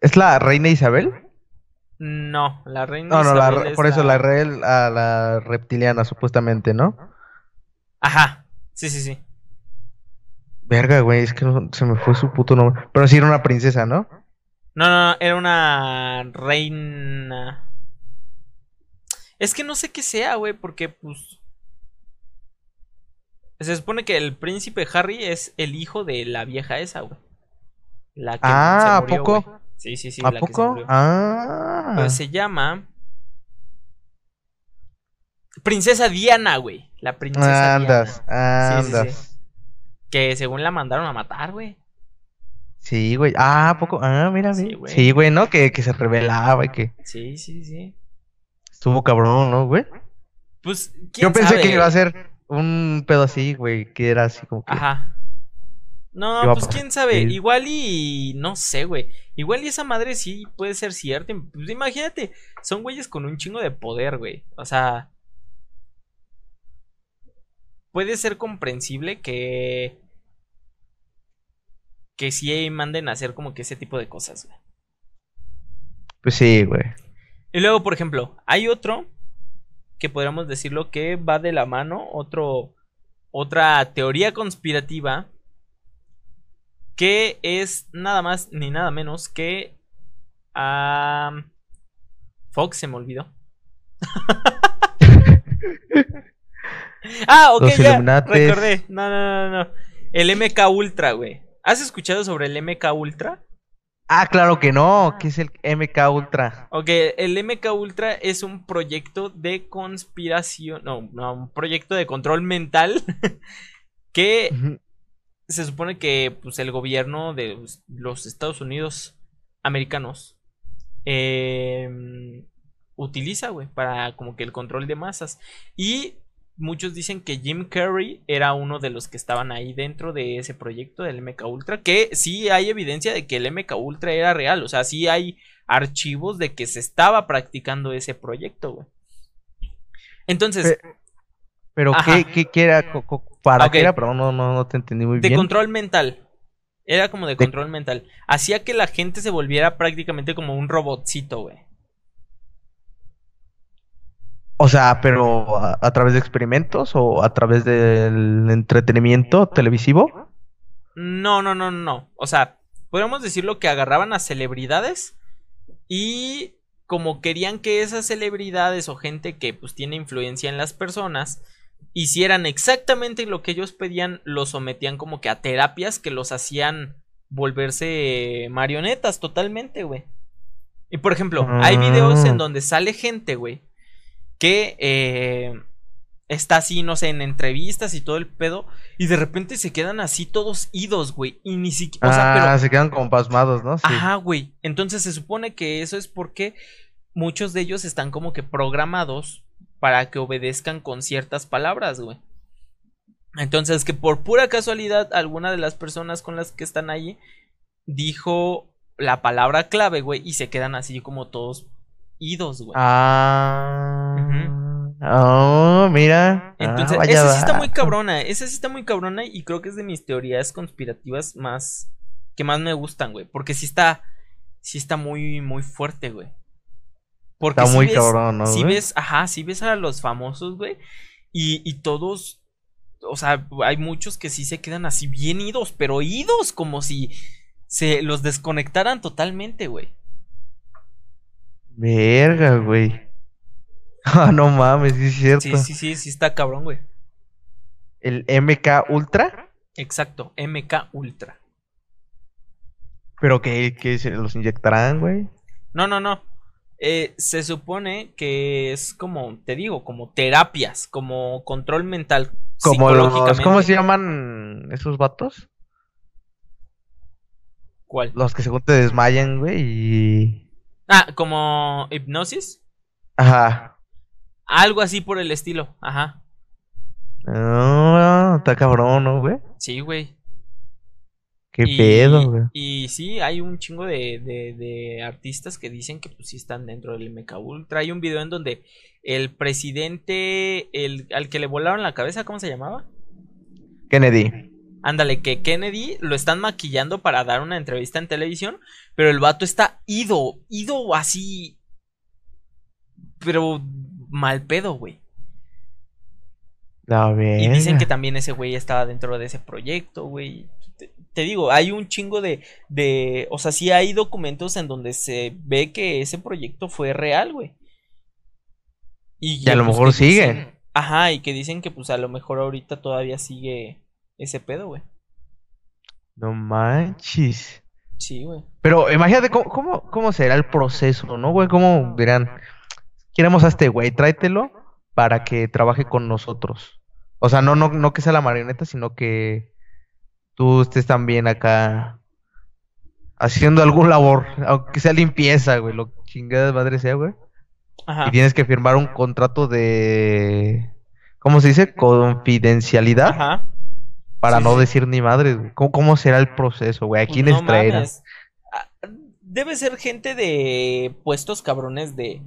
¿Es la reina Isabel? No, la reina No, no, la, por eso la... la, la reptiliana, supuestamente, ¿no? Ajá, sí, sí, sí. Verga, güey, es que se me fue su puto nombre. Pero sí era una princesa, ¿no? No, no, era una reina. Es que no sé qué sea, güey, porque pues... Se supone que el príncipe Harry es el hijo de la vieja esa, güey. La que ah, ¿a poco? Sí, sí, sí. ¿A poco? ah. se llama. Princesa Diana, güey. La princesa andas, Diana. Andas, Que según la mandaron a matar, güey. Sí, güey. Ah, ¿a poco? Ah, mira, sí, güey. Sí, güey, ¿no? Que, que se revelaba y que. Sí, sí, sí. Estuvo cabrón, ¿no, güey? Pues, ¿quién Yo pensé que iba a ser un pedo así, güey, que era así como que... Ajá. No, pues quién sabe, igual y no sé, güey. Igual y esa madre sí puede ser cierta. Pues imagínate, son güeyes con un chingo de poder, güey. O sea, puede ser comprensible que que sí manden a hacer como que ese tipo de cosas, güey. Pues sí, güey. Y luego, por ejemplo, hay otro que podríamos decirlo que va de la mano, otro, otra teoría conspirativa que es nada más ni nada menos que Fox se me olvidó. (laughs) (laughs) ah, ok, ya recordé. No, no, no, no. El MK Ultra, güey. ¿Has escuchado sobre el MK Ultra? Ah, claro que no. ¿Qué es el MK Ultra? Ok, el MK Ultra es un proyecto de conspiración. No, no, un proyecto de control mental. (laughs) que se supone que pues, el gobierno de los Estados Unidos americanos em, utiliza, güey, para como que el control de masas. Y muchos dicen que Jim Carrey era uno de los que estaban ahí dentro de ese proyecto del MK Ultra, que sí hay evidencia de que el MK Ultra era real, o sea, sí hay archivos de que se estaba practicando ese proyecto, güey. Entonces... Pero, ¿qué, qué, era? ¿Para qué era? Pero no, no, no te entendí muy bien. De control mental. Era como de, control mental. Hacía que la gente se volviera prácticamente como un robotcito, güey. O sea, pero a, través de experimentos o a través del entretenimiento televisivo? No, no, no, no. O sea, podríamos decirlo que agarraban a celebridades y como querían que esas celebridades o gente que pues tiene influencia en las personas hicieran exactamente lo que ellos pedían, los sometían como que a terapias que los hacían volverse marionetas totalmente, güey. Y por ejemplo, hay videos en ah. donde sale gente, güey, que eh, está así, no sé, en entrevistas y todo el pedo, y de repente se quedan así todos idos, güey, y ni siquiera... ah, se quedan como pasmados, ¿no? Ajá, güey. Entonces se supone que eso es porque muchos de ellos están como que programados para que obedezcan con ciertas palabras, güey. Entonces, que por pura casualidad, alguna de las personas con las que están allí dijo la palabra clave, güey, y se quedan así como todos idos, güey. Ah. Oh, mira. Entonces, ah, esa sí está muy cabrona. Esa sí está muy cabrona y creo que es de mis teorías conspirativas más. que más me gustan, güey. Porque sí está. Sí está muy, muy fuerte, güey. Porque Está muy cabrón, ¿no? Si ves, ajá, si ves a los famosos, güey. Y, y todos, o sea, hay muchos que sí se quedan así bien idos, pero idos como si se los desconectaran totalmente, güey. Verga, güey. (laughs) Ah, no mames, sí es cierto. Sí, sí, sí, sí está cabrón, güey. ¿El MK Ultra? Exacto, MK Ultra. ¿Pero que, que se los inyectarán, güey? No, no, no. Eh, se supone que es como, te digo, como terapias, como control mental. Como los, ¿Cómo se llaman esos vatos? ¿Cuál? Los que según te desmayan, güey, y... Ah, como hipnosis. Ajá. Algo así por el estilo, ajá. No, está cabrón, ¿no, güey? Sí, güey. Qué pedo, güey. Y sí, hay un chingo de, de, artistas que dicen que pues sí están dentro del MK Ultra. Hay un video en donde el presidente, el, al que le volaron la cabeza, ¿cómo se llamaba? Kennedy. Ándale, que Kennedy lo están maquillando para dar una entrevista en televisión, pero el vato está ido, ido así, pero mal pedo, güey. y dicen que también ese güey estaba dentro de ese proyecto, güey. Te, digo, hay un chingo de, de. O sea, sí hay documentos en donde se ve que ese proyecto fue real, güey. Y, a lo mejor sigue. ajá, y que dicen que pues a lo mejor ahorita todavía sigue ese pedo, güey. No manches. Sí, güey. Pero imagínate cómo, cómo, será el proceso, ¿no, güey? ¿Cómo dirán? Queremos a este güey, tráetelo para que trabaje con nosotros. O sea, no, no, no que sea la marioneta, sino que tú estés también acá haciendo algún labor, aunque sea limpieza, güey, lo chingada madre sea, güey. Ajá. Y tienes que firmar un contrato de ¿cómo se dice? confidencialidad. Ajá. Para no decir ni madre, ¿Cómo, será el proceso, güey? ¿A pues quiénes traerán? Ah, debe ser gente de puestos cabrones de.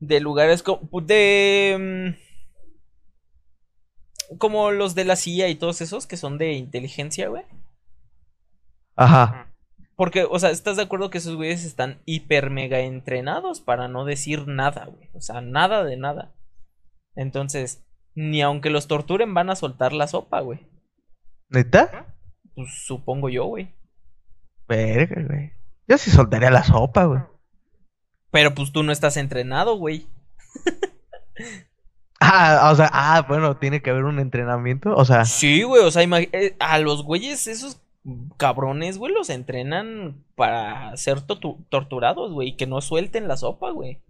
De lugares como. De. Mm, como los de la CIA y todos esos que son de inteligencia, güey. Ajá. Porque, o sea, ¿estás de acuerdo que esos güeyes están hiper mega entrenados para no decir nada, güey? O sea, nada de nada. Entonces, ni aunque los torturen van a soltar la sopa, güey. ¿Neta? Pues supongo yo, güey. Verga, güey. Yo sí soltaría la sopa, güey. Pero pues tú no estás entrenado, güey. (laughs) ah, o sea, ah, bueno, tiene que haber un entrenamiento, o sea. Sí, güey, o sea, eh, a los güeyes esos cabrones, güey, los entrenan para ser torturados, güey, y que no suelten la sopa, güey.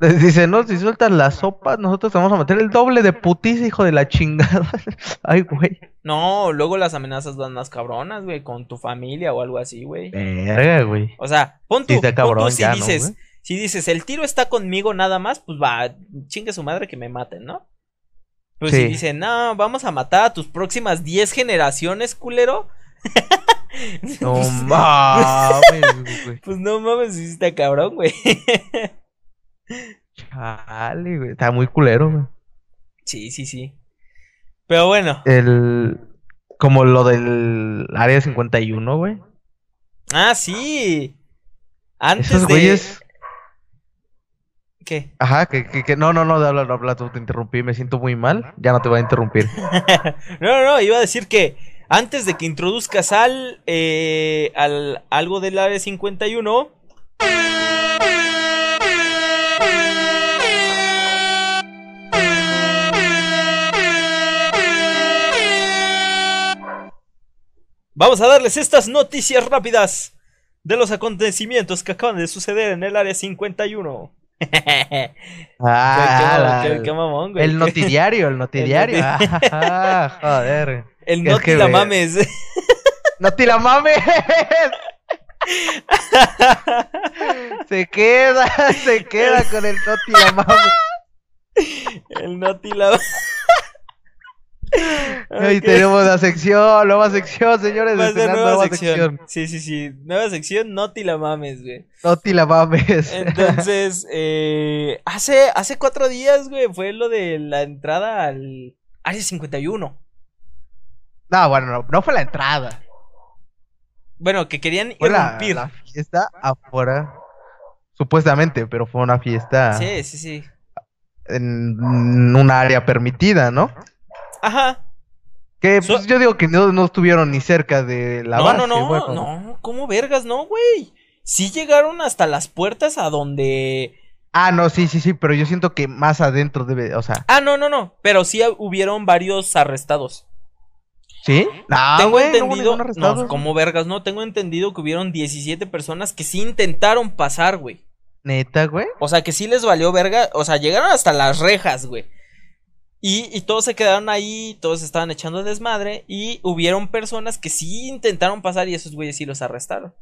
(laughs) Dice, no, si sueltas la sopa, nosotros te vamos a meter el doble de putiza, hijo de la chingada. (laughs) Ay, güey. No, luego las amenazas van más cabronas, güey, con tu familia o algo así, güey. Verga, güey. O sea, pon tu, cabrón, si dices, si dices, el tiro está conmigo nada más, pues va, chingue su madre que me maten, ¿no? Pues si dicen, no, vamos a matar a tus próximas 10 generaciones, culero. no (laughs) mames, güey. Pues no mames, si está cabrón, güey. Chale, güey. Está muy culero, güey. Sí, sí, sí. Pero bueno. El. Como lo del área 51, güey. Ah, sí. Antes Esos de. Güeyes... ¿Qué? Ajá, que, que, no, no, no, habla, no, habla, tú te interrumpí, me siento muy mal, ya no te voy a interrumpir. (laughs) no, no, no, iba a decir que antes de que introduzcas al, eh, al algo del área 51, Vamos a darles estas noticias rápidas de los acontecimientos que acaban de suceder en el área 51. (laughs) ah, qué, mamón, güey. El (laughs) notidiario, el notidiario. ah, joder. El noti la mames. (laughs) Noti la mames. se queda, se queda con el noti la mames. El noti la mames. Ahí tenemos la sección, nueva sección, señores. nueva, sección. Sí, sí, sí. Nueva sección, no te la mames, güey. No te la mames. Entonces, (laughs) eh, hace, hace cuatro días, güey, fue lo de la entrada al Área 51. No, bueno, no, fue la entrada. Bueno, que querían fue irrumpir. La, fiesta afuera. Supuestamente, pero fue una fiesta. Sí, sí, sí. En un área permitida, ¿no? Ajá. Que pues, yo digo que no, estuvieron ni cerca de la no, base. No, no, no, no, ¿cómo vergas? No, güey. Sí llegaron hasta las puertas a donde... Ah, no, sí, sí, sí, pero yo siento que más adentro debe, o sea... Ah, no, no, no, pero sí hubieron varios arrestados. ¿Sí? No, tengo entendido... No, ¿cómo vergas? No, tengo entendido que hubieron 17 personas que sí intentaron pasar, güey. ¿Neta, güey? O sea, que sí les valió verga, o sea, llegaron hasta las rejas, güey. Y, todos se quedaron ahí, todos estaban echando desmadre. Y hubieron personas que sí intentaron pasar y esos güeyes sí los arrestaron.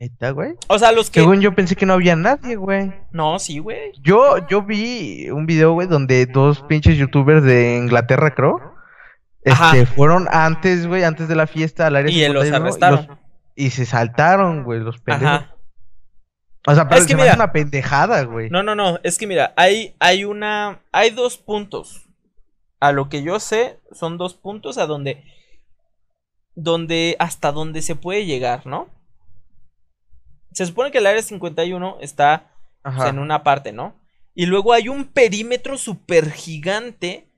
¿Está, güey? O sea, los que. Según yo pensé que no había nadie, güey. No, sí, güey. Yo, yo vi un video, güey, donde dos pinches youtubers de Inglaterra, creo. Este, fueron antes, güey, antes de la fiesta al área Y los arrestaron. Y, se saltaron, güey, los pendejos. O sea, pero es que mira, una pendejada, güey. No, no, no. Es que mira, hay, hay una. Hay dos puntos. A lo que yo sé, son dos puntos a donde. Donde. Hasta donde se puede llegar, ¿no? Se supone que el área 51 está en una parte, ¿no? Y luego hay un perímetro súper gigante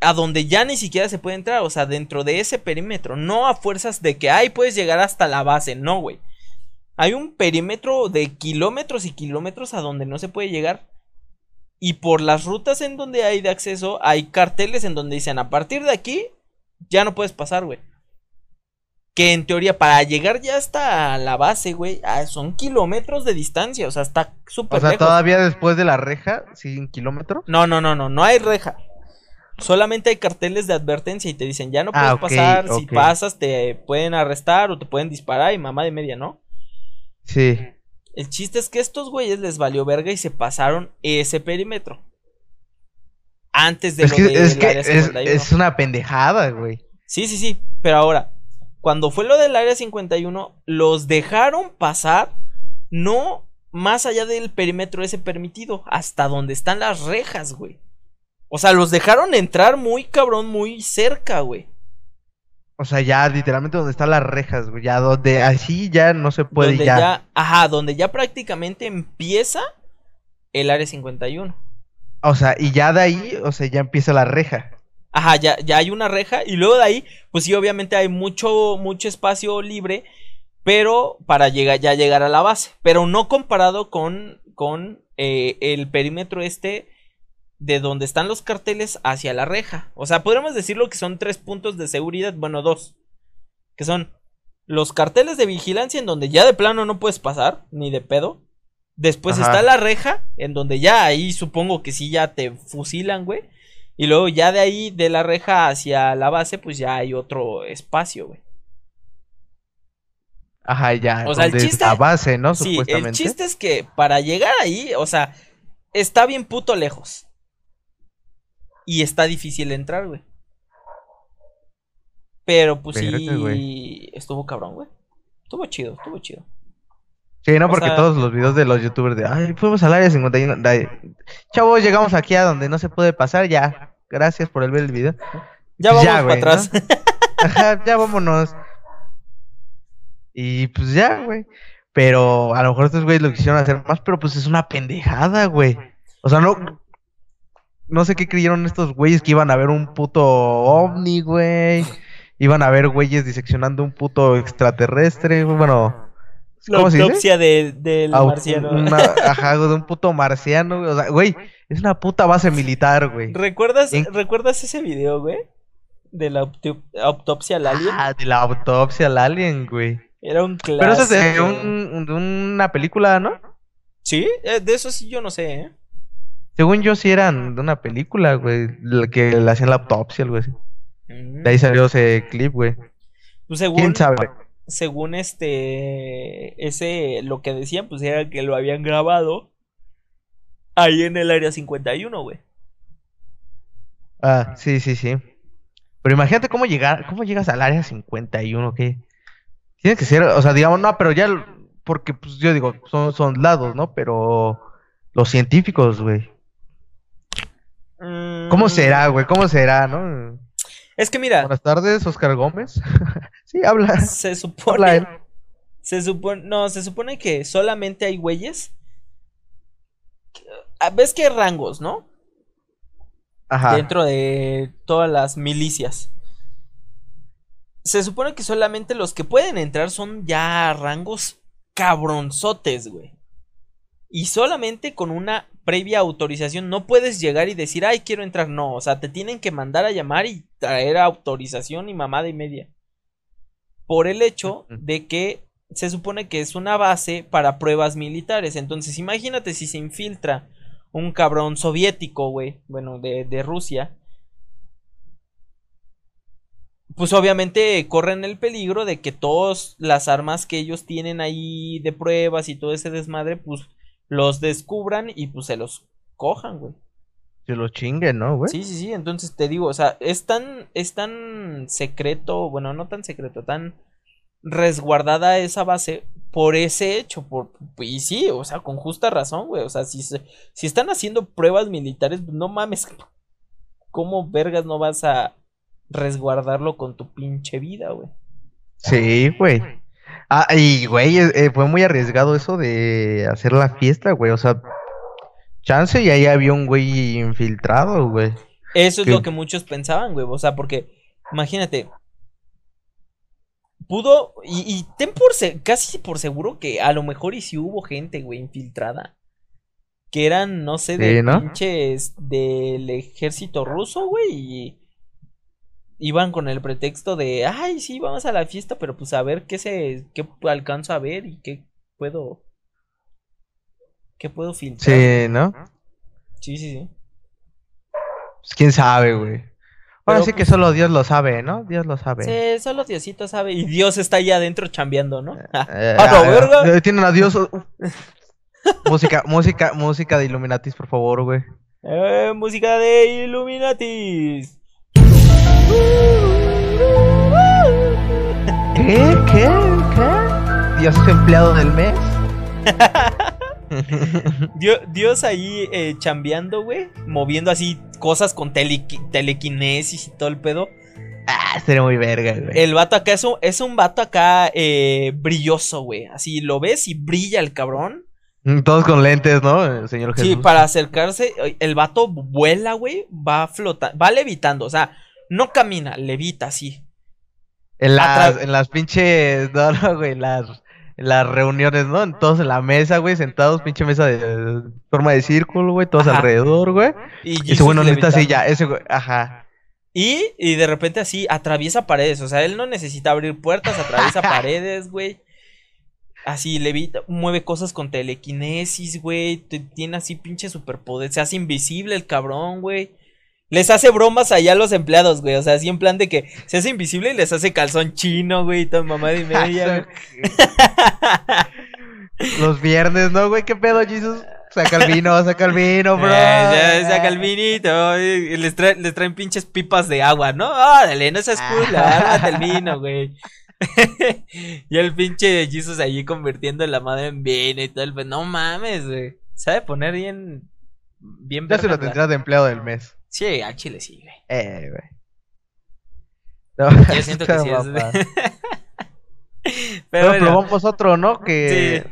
a donde ya ni siquiera se puede entrar, o sea, dentro de ese perímetro, no a fuerzas de que, ay, puedes llegar hasta la base, no, güey. Hay un perímetro de kilómetros y kilómetros a donde no se puede llegar. Y por las rutas en donde hay de acceso, hay carteles en donde dicen, a partir de aquí, ya no puedes pasar, güey. Que en teoría, para llegar ya hasta la base, güey, ah, son kilómetros de distancia, o sea, está súper O sea, todavía después de la reja, ¿siguen kilómetros? No, no, no, no, no hay reja. Solamente hay carteles de advertencia y te dicen, ya no ah, puedes pasar, si pasas te pueden arrestar o te pueden disparar y mamá de media, ¿no? Sí. El chiste es que estos güeyes les valió verga y se pasaron ese perímetro. Antes de es lo de es que es, una pendejada, güey. Sí, sí, sí. Pero ahora, cuando fue lo del área 51, los dejaron pasar no más allá del perímetro ese permitido, hasta donde están las rejas, güey. O sea, los dejaron entrar muy cabrón, muy cerca, güey. O sea, ya literalmente donde están las rejas, güey. Ya donde así ya no se puede donde ya. Ajá, donde ya prácticamente empieza el área 51. O sea, y ya de ahí, o sea, ya empieza la reja. Ajá, ya, ya hay una reja. Y luego de ahí, pues sí, obviamente hay mucho, mucho espacio libre. Pero para llegar, ya llegar a la base. Pero no comparado con, con eh, el perímetro este de donde están los carteles hacia la reja. O sea, podríamos decirlo que son tres puntos de seguridad, bueno, dos. Que son los carteles de vigilancia en donde ya de plano no puedes pasar, ni de pedo. Después está la reja, en donde ya ahí supongo que sí ya te fusilan, güey. Y luego ya de ahí, de la reja hacia la base, pues ya hay otro espacio, güey. Ajá, ya. O sea, el chiste. La base, ¿no? Sí, el chiste es que para llegar ahí, o sea, está bien puto lejos. Y está difícil entrar, güey. Pero pues sí, estuvo cabrón, güey. Estuvo chido, estuvo chido. Sí, no, porque todos los videos de los youtubers de, ay, fuimos al área 51. Chavos, llegamos aquí a donde no se puede pasar, ya. Gracias por el ver el video. Ya vamos para atrás. Ajá, ya vámonos. Y pues ya, güey. Pero a lo mejor estos güeyes lo quisieron hacer más, pero pues es una pendejada, güey. O sea, no, no sé qué creyeron estos güeyes que iban a ver un puto ovni, güey. Iban a ver güeyes diseccionando un puto extraterrestre, bueno. La autopsia del marciano. ajá, de un puto marciano, güey. O sea, güey, es una puta base militar, güey. ¿Recuerdas, ¿Recuerdas ese video, güey? De la autopsia al alien. Ah, de la autopsia al alien, güey. Era un clásico. Pero eso es de un, una película, ¿no? Sí, eh, de eso sí yo no sé, ¿eh? Según yo, sí eran de una película, güey, que le hacían la autopsia, algo así. De ahí salió ese clip, güey. Pues según, ¿Quién sabe? Según este, ese, lo que decían, pues era que lo habían grabado ahí en el área 51, güey. Ah, sí, sí, sí. Pero imagínate cómo llegar, cómo llegas al área 51, ¿qué? Tiene que ser, o sea, digamos, no, pero ya, porque pues yo digo, son, son lados, ¿no? Pero los científicos, güey. ¿Cómo mm. será, güey? ¿Cómo será, no? Es que mira. Buenas tardes, Oscar Gómez. (laughs) sí, habla. Se supone. Se supone. No, se supone que solamente hay güeyes. Ah, ¿Ves que hay rangos, no? Ajá. Dentro de todas las milicias. Se supone que solamente los que pueden entrar son ya rangos cabronzotes, güey. Y solamente con una previa autorización no puedes llegar y decir, ay, quiero entrar. No, o sea, te tienen que mandar a llamar y traer autorización y mamada y media. Por el hecho de que se supone que es una base para pruebas militares. Entonces, imagínate si se infiltra un cabrón soviético, güey, bueno, de, de Rusia. Pues obviamente corren el peligro de que todas las armas que ellos tienen ahí de pruebas y todo ese desmadre, pues los descubran y pues se los cojan, güey. Se los chinguen, ¿no, güey? Sí, sí, sí, entonces te digo, o sea, es tan, es tan secreto, bueno, no tan secreto, tan resguardada esa base por ese hecho, por, y sí, o sea, con justa razón, güey, o sea, si, si están haciendo pruebas militares, no mames, ¿cómo vergas no vas a resguardarlo con tu pinche vida, güey? Sí, güey. Ah, y güey, eh, eh, fue muy arriesgado eso de hacer la fiesta, güey. O sea, chance y ahí había un güey infiltrado, güey. Eso es lo que muchos pensaban, güey. O sea, porque, imagínate. Pudo, y, ten por casi por seguro que a lo mejor y si hubo gente, güey, infiltrada. Que eran, no sé, de pinches del ejército ruso, güey. Y iban con el pretexto de, ay, sí, vamos a la fiesta, pero pues a ver qué se, qué alcanzo a ver y qué puedo, qué puedo filtrar. Sí, ¿no? Sí, sí, sí. Pues quién sabe, güey. Ahora sí que pues solo Dios lo sabe, ¿no? Dios lo sabe. Sí, solo Diosito sabe. Y Dios está ahí adentro chambeando, ¿no? Eh, eh, (laughs) ¡Ah, verga! Eh, tienen a Dios. (laughs) música, música, música de Illuminatis, por favor, güey. Eh, música de Illuminatis. ¿Qué? ¿Qué? ¿Qué? Dios es empleado del mes. (laughs) Dios, ahí eh, chambeando, güey. Moviendo así cosas con telequinesis y todo el pedo. Ah, sería muy verga, güey. El vato acá es un, es un vato acá eh, brilloso, güey. Así lo ves y brilla el cabrón. Mm, todos con lentes, ¿no? señor Jesús. Sí, para acercarse, el vato vuela, güey. Va flotando, va levitando. O sea, no camina, levita así. (laughs) En las, en las pinches. No, no, güey, las, las reuniones, ¿no? Todos en la mesa, güey, sentados, pinche mesa de, forma de círculo, güey, todos alrededor, güey. Y, ese güey no necesita silla, ese güey, ajá. Y, y de repente así atraviesa paredes, o sea, él no necesita abrir puertas, atraviesa (laughs) paredes, güey. Así levita, mueve cosas con telequinesis, güey. Tiene así pinche superpoder. Se hace invisible el cabrón, güey. Les hace bromas allá a los empleados, güey. O sea, así en plan de que se hace invisible y les hace calzón chino, güey. Y toda mamá de (laughs) media, Los viernes, ¿no, güey? ¿Qué pedo, Jesus? Saca el vino, saca el vino, (laughs) bro. Eh, saca el vinito. Y les, les traen pinches pipas de agua, ¿no? Órale, no seas cool, ármate el vino, güey. (laughs) y el pinche Jesus allí convirtiendo la madre en vino y todo el... No mames, güey. Sabe poner bien... Bien Ya se lo tendrás de empleado del mes. Sí, a Chile sí, güey. Eh, güey. Yo (laughs) siento que sí es. (laughs) Pero, bueno. probamos otro, ¿no? Que. Sí.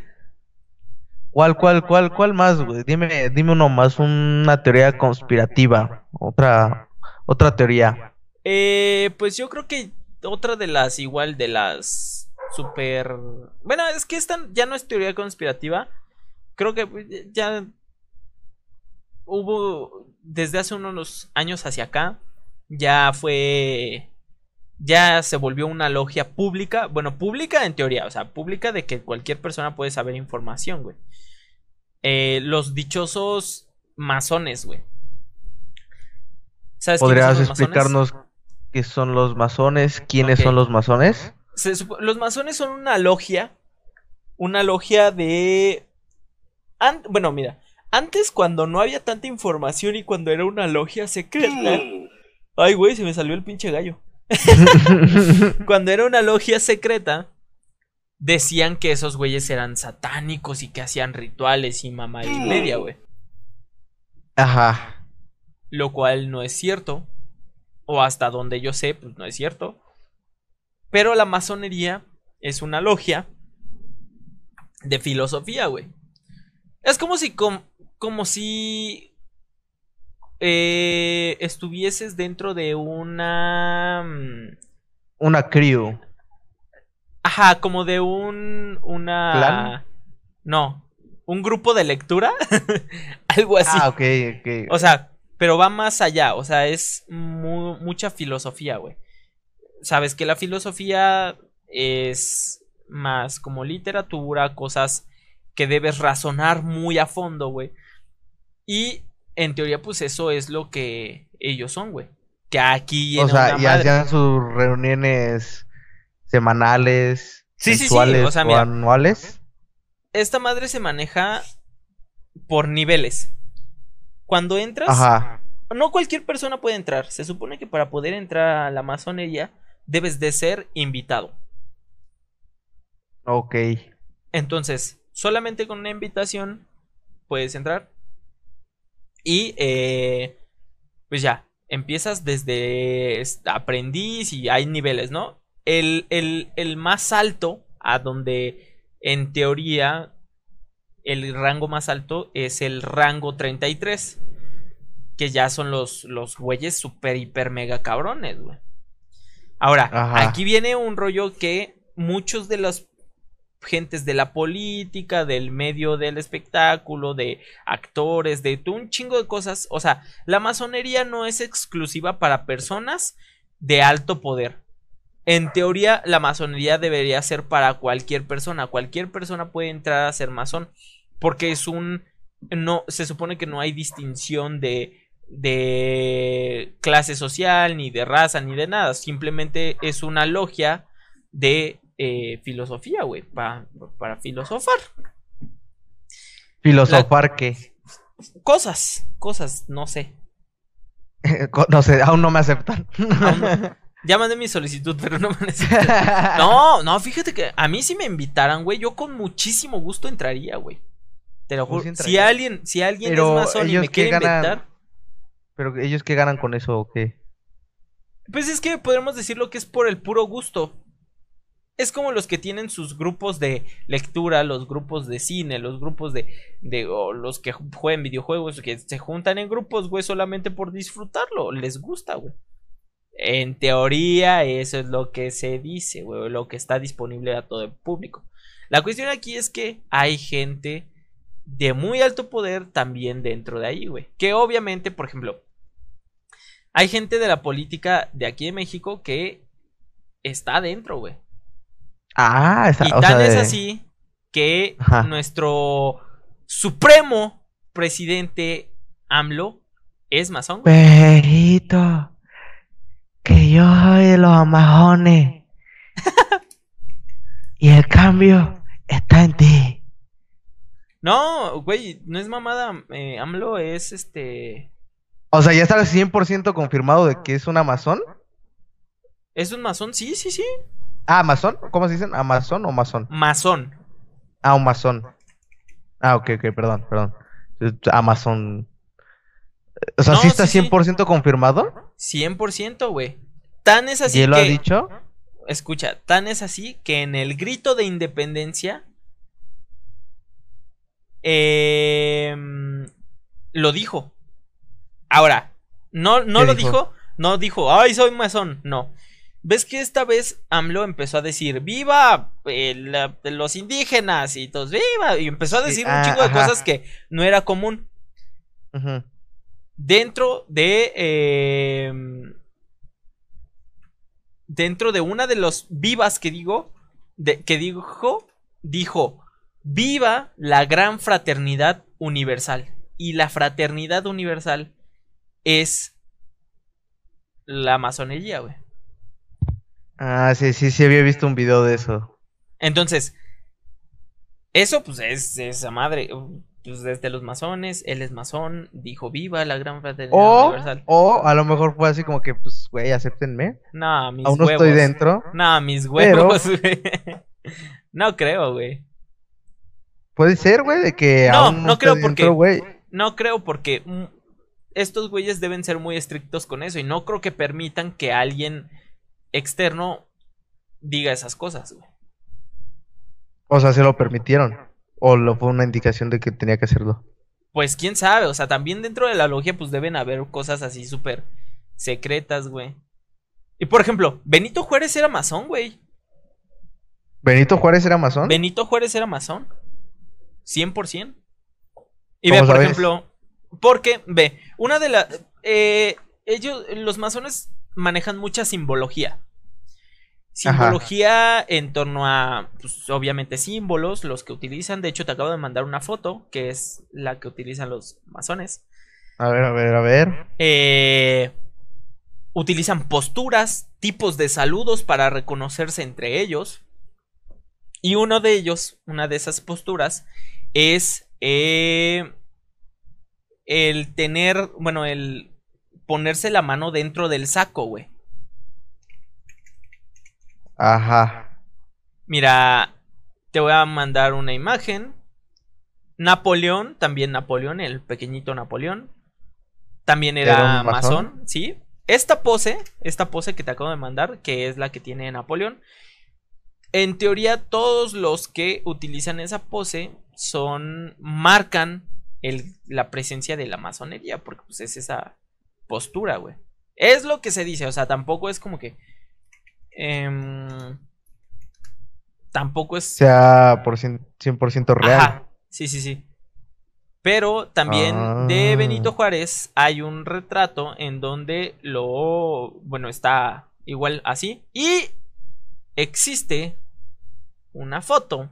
¿Cuál, cuál, cuál, cuál más, güey? Dime, dime uno más, una teoría conspirativa. Otra, otra teoría. Eh, pues yo creo que otra de las, igual, de las super. Bueno, es que esta ya no es teoría conspirativa. Creo que pues, ya hubo desde hace unos años hacia acá, ya fue, ya se volvió una logia pública, bueno, pública en teoría, o sea, pública de que cualquier persona puede saber información, güey. Eh, los dichosos masones, güey. ¿Podrías explicarnos qué son los masones? ¿Quiénes son los masones? los masones son una logia, una logia de... bueno, mira, antes, cuando no había tanta información y cuando era una logia secreta. Ay, güey, se me salió el pinche gallo. (laughs) cuando era una logia secreta, decían que esos güeyes eran satánicos y que hacían rituales y mamá y media, güey. Ajá. Lo cual no es cierto. O hasta donde yo sé, pues no es cierto. Pero la masonería es una logia de filosofía, güey. Es como si con como si eh, estuvieses dentro de una... Mm, una crew. Ajá, como de un... Una... No, un grupo de lectura. (laughs) Algo así. Ah, ok, ok. O sea, pero va más allá. O sea, es mucha filosofía, güey. Sabes que la filosofía es más como literatura, cosas que debes razonar muy a fondo, güey. Y en teoría, pues eso es lo que ellos son, güey. Que aquí. O sea, y hacían sus reuniones semanales, sí, sí, sí. O, anuales. Esta madre se maneja por niveles. Cuando entras, Ajá. no cualquier persona puede entrar. Se supone que para poder entrar a la masonería debes de ser invitado. Ok. Entonces, solamente con una invitación puedes entrar. Y eh, pues ya, empiezas desde aprendiz y hay niveles, ¿no? El, el, el más alto a donde en teoría el rango más alto es el rango 33, que ya son los, los güeyes super, hiper, mega cabrones, güey. Ahora, aquí viene un rollo que muchos de los gentes de la política, del medio del espectáculo, de actores, de un chingo de cosas. O sea, la masonería no es exclusiva para personas de alto poder. En teoría, la masonería debería ser para cualquier persona. Cualquier persona puede entrar a ser masón. Porque es un. No, se supone que no hay distinción de. de clase social, ni de raza, ni de nada. Simplemente es una logia de eh, filosofía, güey. para filosofar. ¿Filosofar qué? Cosas, cosas, no sé. (laughs) no sé, aún no me aceptan. (laughs) Ya mandé mi solicitud, pero no me necesitan. No, no, fíjate que a mí si me invitaran, güey, yo con muchísimo gusto entraría, güey. Te lo juro. si alguien, si alguien es masón y me quiere invitar. Pero ellos qué ganan con eso o qué? Pues es que podemos decir lo que es por el puro gusto. Es como los que tienen sus grupos de lectura, los grupos de cine, los grupos de, los que juegan videojuegos, que se juntan en grupos, güey, solamente por disfrutarlo. Les gusta, güey. En teoría, eso es lo que se dice, güey, lo que está disponible a todo el público. La cuestión aquí es que hay gente de muy alto poder también dentro de ahí, güey. Que obviamente, por ejemplo, hay gente de la política de aquí de México que está dentro, güey. Ah, está, y tan es así que nuestro supremo presidente AMLO es masón. Perito que yo soy de los amazones. (laughs) y el cambio está en ti. No, güey, no es mamada. Eh, AMLO es este. O sea, ya está 100% confirmado de que es un amazón. ¿Es un masón? Sí, sí, sí. Ah, ¿Amazon? ¿Cómo se dicen? ¿Amazon o masón? Masón. Ah, un masón. Ah, ok, ok, perdón, perdón. Amazon. O sea, ¿sí está 100% confirmado? 100%, güey. Tan es así ¿Y él lo ha dicho? Escucha, tan es así que en el grito de independencia em, lo dijo. Ahora, no, no lo dijo? no dijo, ay, soy masón, no. ¿Ves que esta vez AMLO empezó a decir, viva los indígenas y todos, viva? Y empezó a decir un ah, chingo de cosas que no era común. Dentro de... Em, dentro de una de los vivas que digo, de, que dijo, dijo, viva la gran fraternidad universal. Y la fraternidad universal es la masonería, güey. Ah, sí, sí, sí, había visto un video de eso. Entonces, eso pues es esa madre pues desde los masones, él es masón, dijo viva la gran fraternidad universal. O a lo mejor fue así como que, pues, güey, acéptenme. No, mis Aún no estoy dentro. No, mis huevos, (laughs) güey. no creo, güey. Puede ser, güey, de que no, aún no, no creo porque güey. No creo porque estos güeyes deben ser muy estrictos con eso y no creo que permitan que alguien externo diga esas cosas, güey. O sea, se lo permitieron. ¿O lo fue una indicación de que tenía que hacerlo? Pues quién sabe, o sea, también dentro de la logia pues deben haber cosas así súper secretas, güey. Y por ejemplo, Benito Juárez era masón, güey. ¿Benito Juárez era masón? Benito Juárez era masón. 100%. Y ve, por ejemplo, porque, ve, una de las... Eh, ellos, los masones manejan mucha simbología. Simbología en torno a, pues, obviamente, símbolos, los que utilizan. De hecho, te acabo de mandar una foto, que es la que utilizan los masones. A ver, a ver, a ver. Eh, utilizan posturas, tipos de saludos para reconocerse entre ellos. Y uno de ellos, una de esas posturas, es eh, el tener, bueno, el ponerse la mano dentro del saco, güey. Ajá. Mira, te voy a mandar una imagen. Napoleón, también Napoleón, el pequeñito Napoleón. También era, masón? ¿sí? Esta pose, esta pose que te acabo de mandar, que es la que tiene Napoleón, En teoría, todos los que utilizan esa pose son. marcan la presencia de la masonería. Porque pues es esa postura, güey. Es lo que se dice. O sea, tampoco es como que. Em, tampoco es. Sea por 100% real. Sí, sí, sí. Pero también de ah. Benito Juárez hay un retrato en donde lo. Bueno, está igual así. Y existe una foto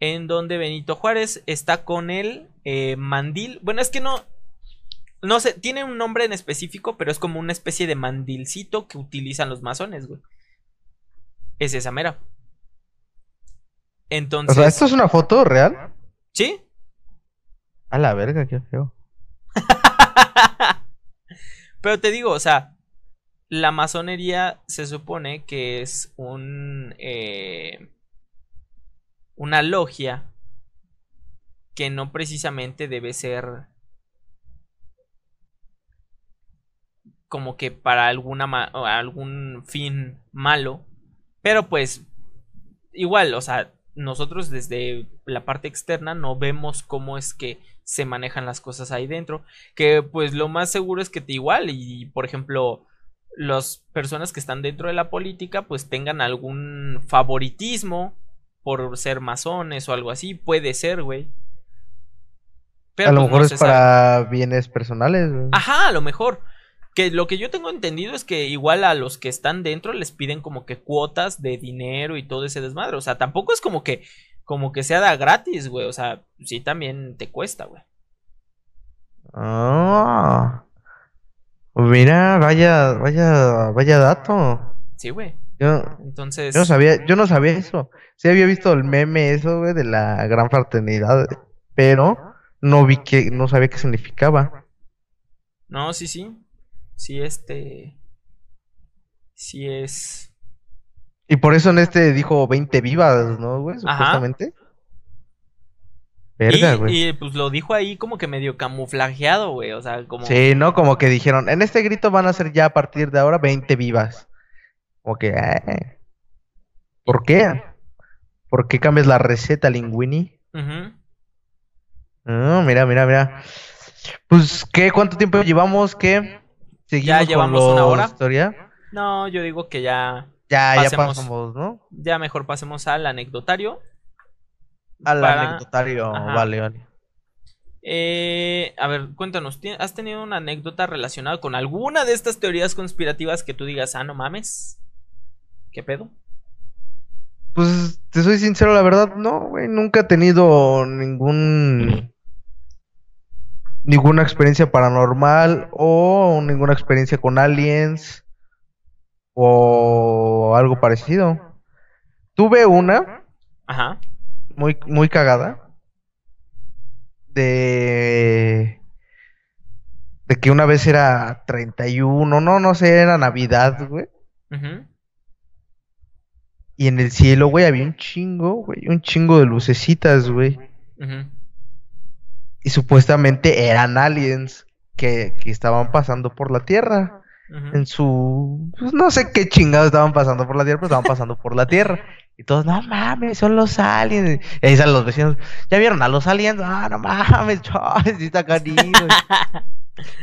en donde Benito Juárez está con el eh, mandil. Bueno, es que no. No sé, tiene un nombre en específico, pero es como una especie de mandilcito que utilizan los masones, güey. Es esa mera. Entonces. O sea, ¿esto es una foto real? ¿Sí? A la verga, qué feo. (laughs) pero te digo, o sea, la masonería se supone que es un. Eh, una logia que no precisamente debe ser como que para alguna algún fin malo pero pues igual o sea nosotros desde la parte externa no vemos cómo es que se manejan las cosas ahí dentro que pues lo más seguro es que te igual y por ejemplo las personas que están dentro de la política pues tengan algún favoritismo por ser masones o algo así, puede ser, güey. Pero a lo pues, mejor es para bienes personales. Ajá, a lo mejor. Que lo que yo tengo entendido es que igual a los que están dentro les piden como que cuotas de dinero y todo ese desmadre. O sea, tampoco es como que como que sea da gratis, güey. O sea, sí también te cuesta, güey. Ah. Mira, vaya, vaya, vaya dato. Sí, güey. Yo, Entonces. Yo no sabía, yo no sabía eso. Sí había visto el meme eso, güey, de la gran fraternidad, pero no vi que, no sabía qué significaba. No, sí, sí. Sí, este. Sí es. Y por eso en este dijo 20 vivas, ¿no, güey? Supuestamente. Verga, güey. Y pues lo dijo ahí como que medio camuflajeado, güey. O sea, como. Sí, ¿no? Como que dijeron, en este grito van a ser ya a partir de ahora 20 vivas. Como que, eh, ¿por qué? ¿Por qué cambias la receta, Linguini? Uh mira, mira, mira. Pues, ¿qué? ¿Cuánto tiempo llevamos? ¿Qué? ¿Seguimos ya llevamos una hora. Historia? No, yo digo que ya. Ya, ya pasamos, ¿no? Ya mejor pasemos al anecdotario. Al anecdotario, vale, vale. Eh, a ver, cuéntanos, ¿has tenido una anécdota relacionada con alguna de estas teorías conspirativas que tú digas, ah, no mames? ¿Qué pedo? Pues te soy sincero, la verdad, no, güey, nunca he tenido ningún ninguna experiencia paranormal o ninguna experiencia con aliens o algo parecido. Tuve una Ajá. muy muy cagada de de que una vez era 31, no, no sé, era Navidad, güey. Y en el cielo, güey, había un chingo, güey, un chingo de lucecitas, güey. Y supuestamente eran aliens que, que, estaban pasando por la Tierra. En su... Pues no sé qué chingados estaban pasando por la Tierra, pero estaban (laughs) pasando por la Tierra. Y todos, no mames, son los aliens. Y ahí salen los vecinos, ¿ya vieron a los aliens? Ah, no mames, chaval, está cariño.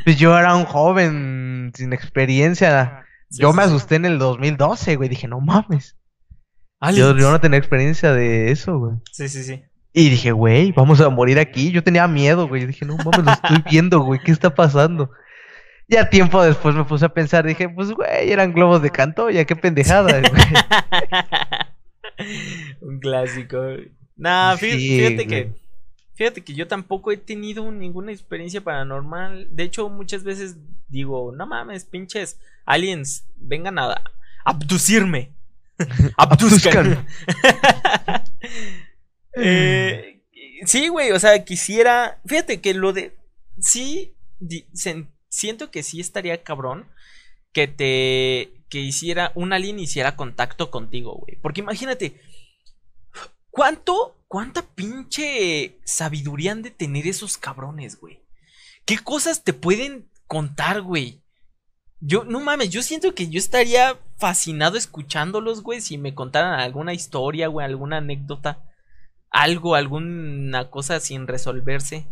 pues yo era un joven sin experiencia. yo me asusté en el 2012, güey. Dije, no mames. Yo, no tenía experiencia de eso, güey. Sí, sí, sí. Y dije, güey, vamos a morir aquí. Yo tenía miedo, güey. Yo dije, no mames, lo estoy (laughs) viendo, güey. ¿Qué está pasando? Ya tiempo después me puse a pensar, dije, pues, güey, eran globos de canto, ya qué pendejada, güey. (laughs) Un clásico. Nah, fíjate, que. Fíjate que yo tampoco he tenido ninguna experiencia paranormal. De hecho, muchas veces digo, no mames, pinches aliens, vengan a abducirme. (laughs) Abduzcan. Eh, sí, güey, o sea, quisiera. Fíjate que lo de. Sí, siento que sí estaría cabrón que te. Que hiciera. Un alien hiciera contacto contigo, güey. Porque imagínate. ¿Cuánto. ¿Cuánta pinche sabiduría han de tener esos cabrones, güey? ¿Qué cosas te pueden contar, güey? Yo, no mames, yo siento que yo estaría fascinado escuchándolos, güey, si me contaran alguna historia, güey, alguna anécdota, algo, alguna cosa sin resolverse.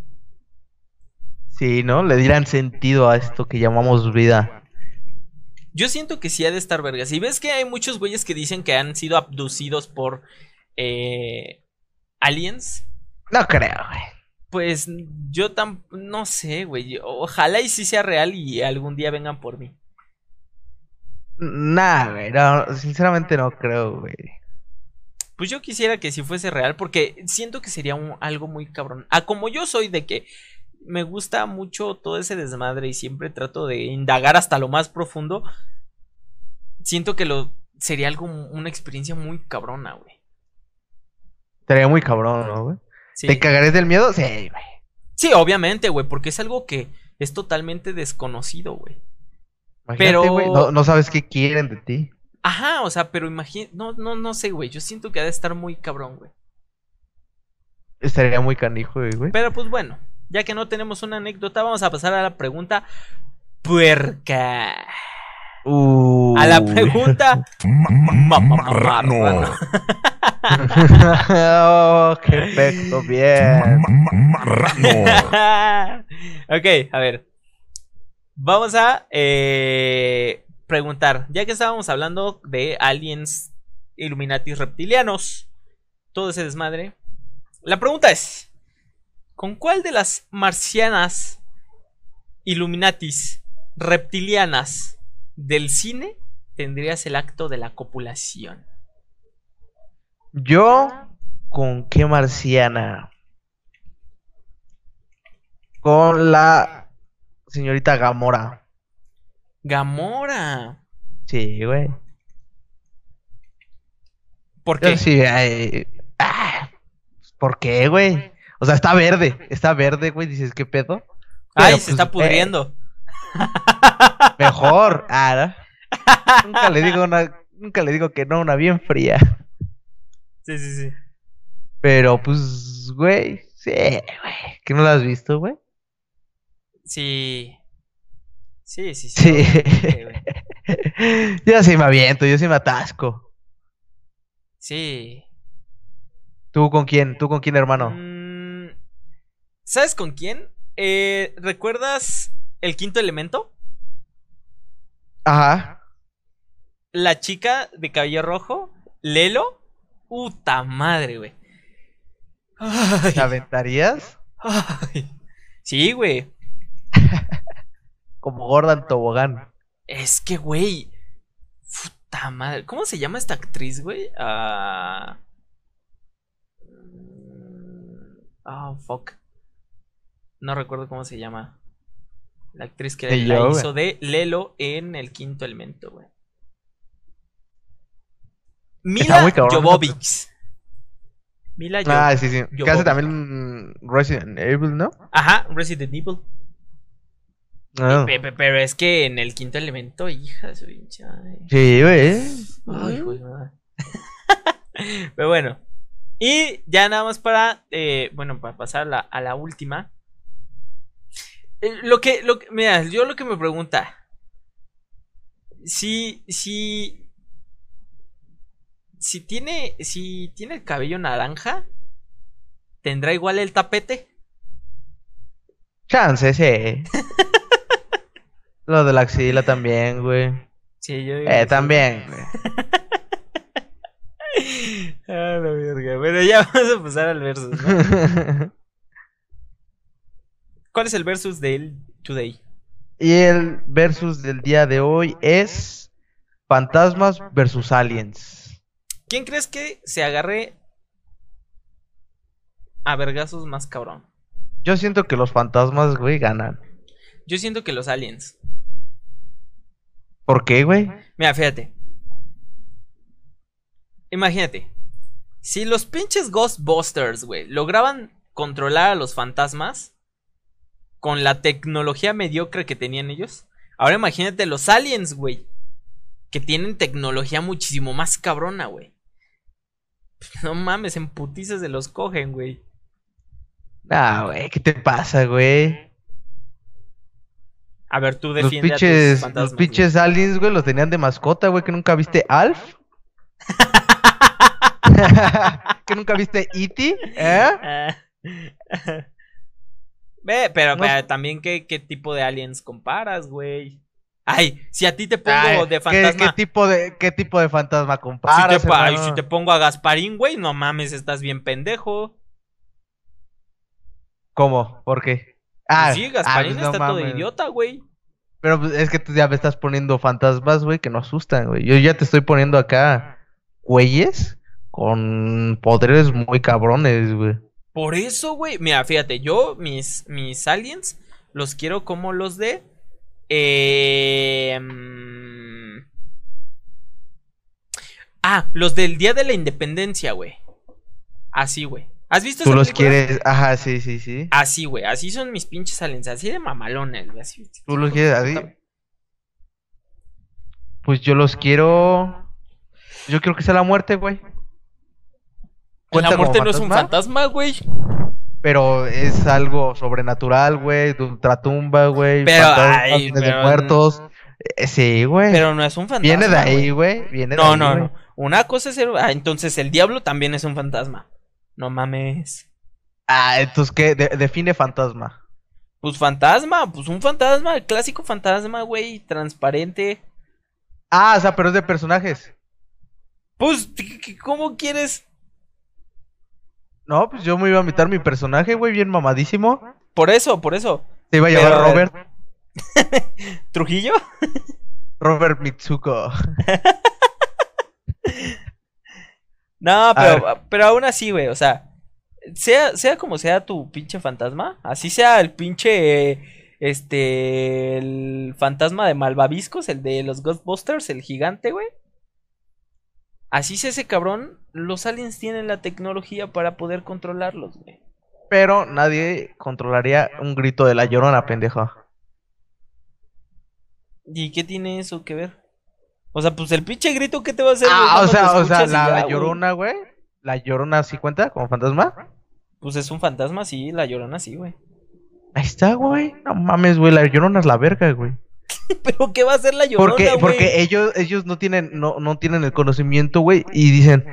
Sí, ¿no? Le dirán sentido a esto que llamamos vida. Yo siento que sí ha de estar vergas. Y ves que hay muchos güeyes que dicen que han sido abducidos por eh, aliens. No creo, güey. Pues yo tan... No sé, güey. Ojalá y sí sea real y algún día vengan por mí. Nah, güey, no, sinceramente no creo, güey. Pues yo quisiera que si fuese real, porque siento que sería algo muy cabrón. Ah, como yo soy de que me gusta mucho todo ese desmadre y siempre trato de indagar hasta lo más profundo, siento que lo sería algo, una experiencia muy cabrona, güey. Sería muy cabrón, ¿no, güey? ¿Te cagaré del miedo? Sí, güey. Sí, obviamente, güey, porque es algo que es totalmente desconocido, güey pero no, sabes qué quieren de ti. Ajá, o sea, pero imagínate, no, no, no sé, güey. Yo siento que ha de estar muy cabrón, güey. Estaría muy canijo, güey. Pero pues bueno, ya que no tenemos una anécdota, vamos a pasar a la pregunta puerca. Uh. A la pregunta marrano. (laughs) oh, qué efecto, bien. Marrano. (laughs) ok, a ver. Vamos a eh, preguntar, ya que estábamos hablando de aliens Illuminatis reptilianos, todo ese desmadre. La pregunta es, ¿con cuál de las marcianas Illuminatis reptilianas del cine tendrías el acto de la copulación? Yo, ¿con qué marciana? Con la señorita Gamora. Gamora. Sí, güey. ¿Por qué? Sí, ah, ¿Por qué, güey? O sea, está verde, está verde, güey. Dices, ¿qué pedo? Ay, se pues, está pudriendo. mejor. (laughs) Ah, nunca le digo una, nunca le digo que no, una bien fría. Sí, sí, sí. Pero, pues, güey, sí, güey. ¿Que no la has visto, güey? Sí. Sí, sí, sí. (laughs) yo sí me aviento, yo sí me atasco. Sí. ¿Tú con quién? ¿Tú con quién, hermano? Mm, ¿Sabes con quién? Eh, ¿Recuerdas el quinto elemento? Ajá. La chica de cabello rojo, Lelo. Puta madre, güey. ¿Te aventarías? (laughs) Sí, güey. (laughs) Como Gordon Tobogán. Es que, güey. Puta madre. ¿Cómo se llama esta actriz, güey? Ah. Oh, fuck. No recuerdo cómo se llama. La actriz que la hizo de Lelo en El Quinto Elemento, güey. Mila Jovovich. Mila Jovovich. Ah, sí, sí. Que hace también Resident Evil, ¿no? Ajá, Resident Evil. Ah. Pero es que en el quinto elemento, hija su hincha. Sí, güey. Ay, (laughs) Pero bueno. Y ya nada más para. Eh, bueno, para pasar a la, a la última. Eh, lo que, lo que. Mira, yo lo que me pregunta. Si. Si. Si tiene. Si tiene el cabello naranja. ¿Tendrá igual el tapete? Chance, sí. (laughs) Lo de la axila también, güey. Sí, yo digo Eh, también, güey. (laughs) ah, la verga. Bueno, ya (laughs) vamos a pasar al versus, ¿no? (laughs) ¿Cuál es el versus del today? Y el versus del día de hoy es Fantasmas versus Aliens. ¿Quién crees que se agarre a vergazos más cabrón? Yo siento que los fantasmas, güey, ganan. Yo siento que los aliens. ¿Por qué, güey? Mira, fíjate. Imagínate. Si los pinches Ghostbusters, güey, lograban controlar a los fantasmas con la tecnología mediocre que tenían ellos. Ahora imagínate los aliens, güey. Que tienen tecnología muchísimo más cabrona, güey. (laughs) No mames, en putizas se los cogen, güey. Ah, güey, ¿qué te pasa, güey? A ver, tú defiendes los pinches, Los pinches aliens, güey, los tenían de mascota, güey, que nunca viste Alf. (laughs) (laughs) ¿Que nunca viste E.T.? ¿Eh? (laughs) Ve, pero, también ¿qué, qué tipo de aliens comparas, güey. Ay, si a ti te pongo de fantasma. ¿qué, tipo de, ¿Qué tipo de fantasma comparas? Si te, ay, si te pongo a Gasparín, güey, no mames, estás bien pendejo. ¿Cómo? ¿Por qué? Ah, sí, Gasparín ah, está todo idiota, güey. Pero pues, es que tú ya me estás poniendo fantasmas, güey, que no asustan, güey. Yo ya te estoy poniendo acá güeyes con poderes muy cabrones, güey. Por eso, güey. Mira, fíjate, yo mis, mis aliens los quiero como los de. Eh... Ah, los del Día de la Independencia, güey. Así, güey. ¿Has visto Tú los quieres, ajá, sí, sí, sí. Así, güey, así son mis pinches aliens, así de mamalones, güey. ¿Tú los quieres así? Pues yo los quiero. Yo quiero que sea la muerte, güey. La muerte no es un fantasma, güey. Pero es algo sobrenatural, güey, de ultratumba, güey. Pero, ay, de muertos. Eh, sí, güey. Pero no es un fantasma. Viene de ahí, güey. Viene no, no, no. Una cosa es el... Ah, entonces el diablo también es un fantasma. No mames. Ah, entonces, ¿qué? define fantasma. Pues fantasma, pues un fantasma, el clásico fantasma, güey, transparente. Ah, o sea, pero es de personajes. Pues, ¿cómo quieres? No, pues yo me iba a invitar mi personaje, güey, bien mamadísimo. Por eso, por eso. Se iba a llamar Robert. (laughs) ¿Trujillo? Robert Mitsuko. (laughs) no, pero, pero aún así, güey, o sea, sea, sea como sea tu pinche fantasma, así sea el pinche, este, el fantasma de Malvaviscos, el de los Ghostbusters, el gigante, güey. Así sea ese cabrón, los aliens tienen la tecnología para poder controlarlos, güey. Pero nadie controlaría un grito de la llorona, pendejo. ¿Y qué tiene eso que ver? O sea, pues el pinche grito, ¿qué te va a hacer? Ah, o sea, o sea, la, llorona, güey. La llorona sí cuenta como fantasma. Pues es un fantasma, sí, la llorona sí, güey. Ahí está, güey. No mames, güey, la llorona es la verga, güey. (laughs) Pero qué va a hacer la llorona, Porque, porque ellos, ellos no tienen, no, no tienen el conocimiento, güey, y dicen,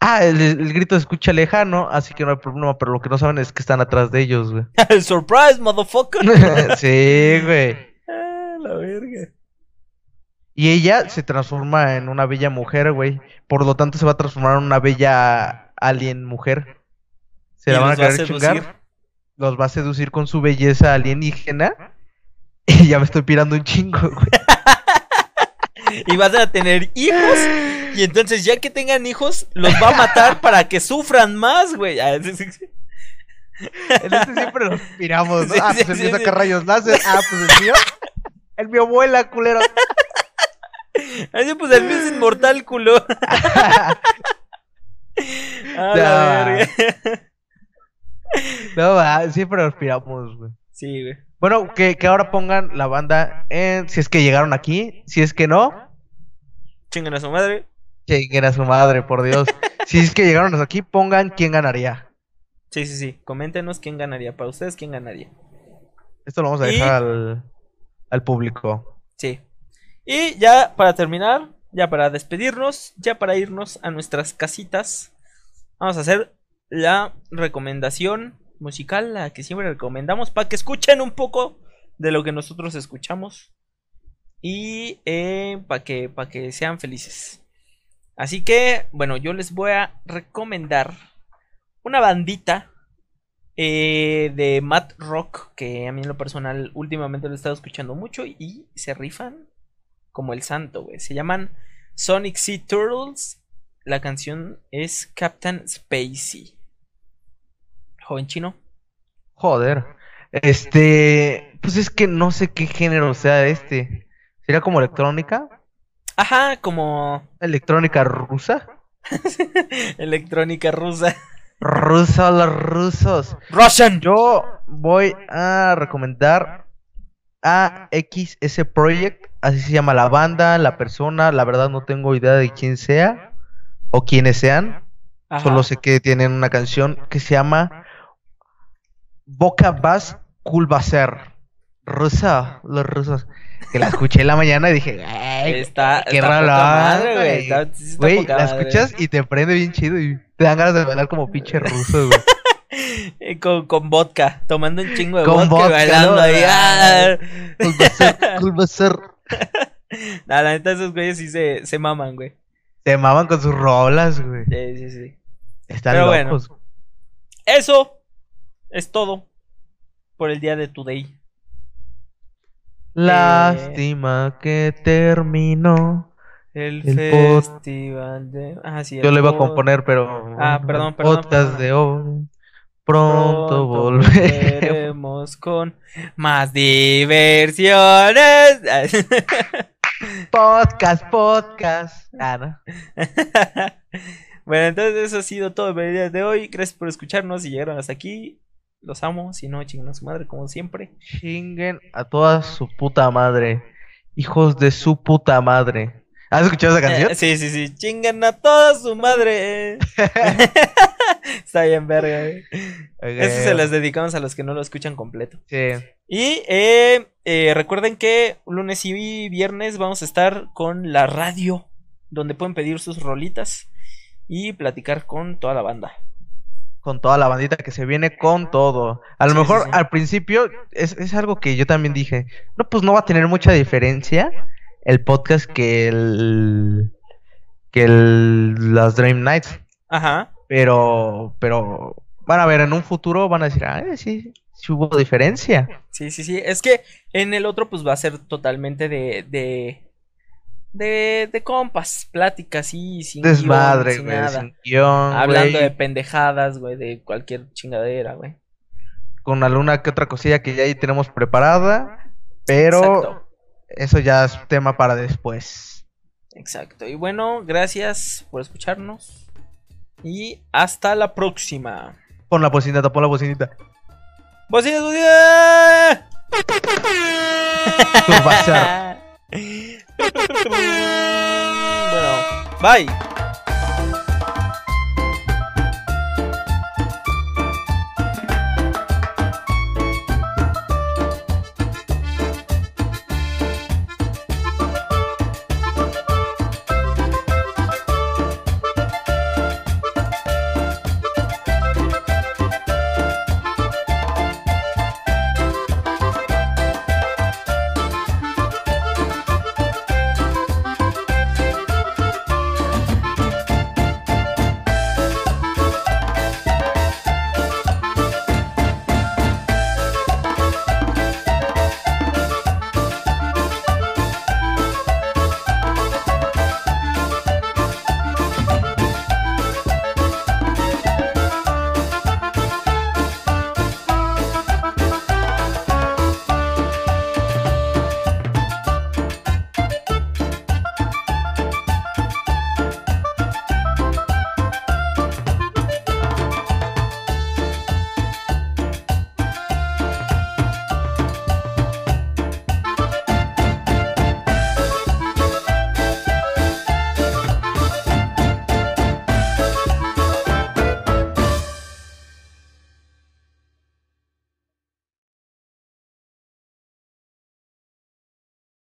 ah, el, grito se escucha lejano, así que no hay problema, pero lo que no saben es que están atrás de ellos, güey. (laughs) Surprise, motherfucker. (laughs) sí, güey. Ah, la verga. Y ella se transforma en una bella mujer, güey. Por lo tanto, se va a transformar en una bella alien mujer. Se la van a querer chingar. Los va a seducir con su belleza alienígena. (laughs) Y ya me estoy pirando un chingo, güey. (laughs) y vas a tener hijos. Y entonces, ya que tengan hijos, los va a matar para que sufran más, güey. Ah, en este siempre los piramos, ¿no? (laughs) ah, pues el mío saca rayos láser. Ah, pues el mío. El mío vuela, culero. Así, pues el mío es inmortal, culo. (laughs) A la verga. No, va, siempre los piramos, güey. Sí, güey. Bueno, que, ahora pongan la banda en si es que llegaron aquí, si es que no. Chinguen a su madre. Chinguen a su madre, por Dios. si es que llegaron hasta aquí, pongan quién ganaría. Sí, sí, sí. Coméntenos quién ganaría. Para ustedes, quién ganaría. Esto lo vamos a dejar al, al público. Sí. Y ya para terminar, ya para despedirnos, ya para irnos a nuestras casitas, vamos a hacer la recomendación musical, la que siempre recomendamos, para que escuchen un poco de lo que nosotros escuchamos y eh, para que, que sean felices. Así que, bueno, yo les voy a recomendar una bandita eh, de Matt Rock que a mí en lo personal últimamente lo he estado escuchando mucho y se rifan como el santo, güey. Se llaman Sonic Sea Turtles. La canción es Captain Spacey joven chino? Joder. Este, pues es que no sé qué género sea este. ¿Sería como electrónica? Ajá, como... ¿Electrónica rusa? (laughs) electrónica rusa. Rusa, los rusos. Russian. Yo voy a recomendar a XS Project, así se llama la banda, la persona, la verdad no tengo idea de quién sea o quiénes sean. Solo sé que tienen una canción que se llama Boca Bass Culbacer. ruso, los rusos. Que la escuché en la mañana y dije, está, qué raro, güey. Güey, la escuchas y te prende bien chido y te dan ganas de bailar como pinche ruso, güey. (laughs) Con, con, vodka, tomando un chingo de vodka, vodka, bailando ahí. ¡ah! (laughs) ser. la neta, esos güeyes sí se, se maman, güey. Se maman con sus rolas, güey. Sí, sí, sí. Están locos. Bueno, eso es todo por el día de Today. Lástima que terminó el, festival de. Ah, sí, Yo lo iba a componer, pero. Ah, perdón, perdón. Podcast de hoy. Pronto, volveremos con más diversiones. (laughs) podcast, podcast. Ah, ¿no? (laughs) bueno, entonces eso ha sido todo por el día de hoy. Gracias por escucharnos y llegaron hasta aquí. Los amo, si no, chinguen a su madre, como siempre. Chinguen a toda su puta madre. Hijos de su puta madre. ¿Has escuchado esa canción? sí, sí, sí. Chinguen a toda su madre. (laughs) Está bien, verga. Eso se las dedicamos a los que no lo escuchan completo. Sí. Y eh, eh, recuerden que lunes y viernes vamos a estar con la radio, donde pueden pedir sus rolitas y platicar con toda la banda con toda la bandita que se viene con todo. A lo mejor al principio es, algo que yo también dije, no, pues no va a tener mucha diferencia el podcast que el que el, las Dream Nights. Ajá. Pero, pero van a ver, en un futuro van a decir, ah, sí, sí hubo diferencia. Sí, sí, sí. Es que en el otro pues va a ser totalmente de, de de, de compas, pláticas y sin Desmadre, güey, sin guion, Hablando de pendejadas, güey, de cualquier chingadera, güey. Con alguna que otra cosilla que ya ahí tenemos preparada, pero eso ya es tema para después. Exacto. Y bueno, gracias por escucharnos y hasta la próxima. Pon la bocinita, pon la bocinita. ¡Bocina, bocina! (laughs) (laughs) Bueno, bye.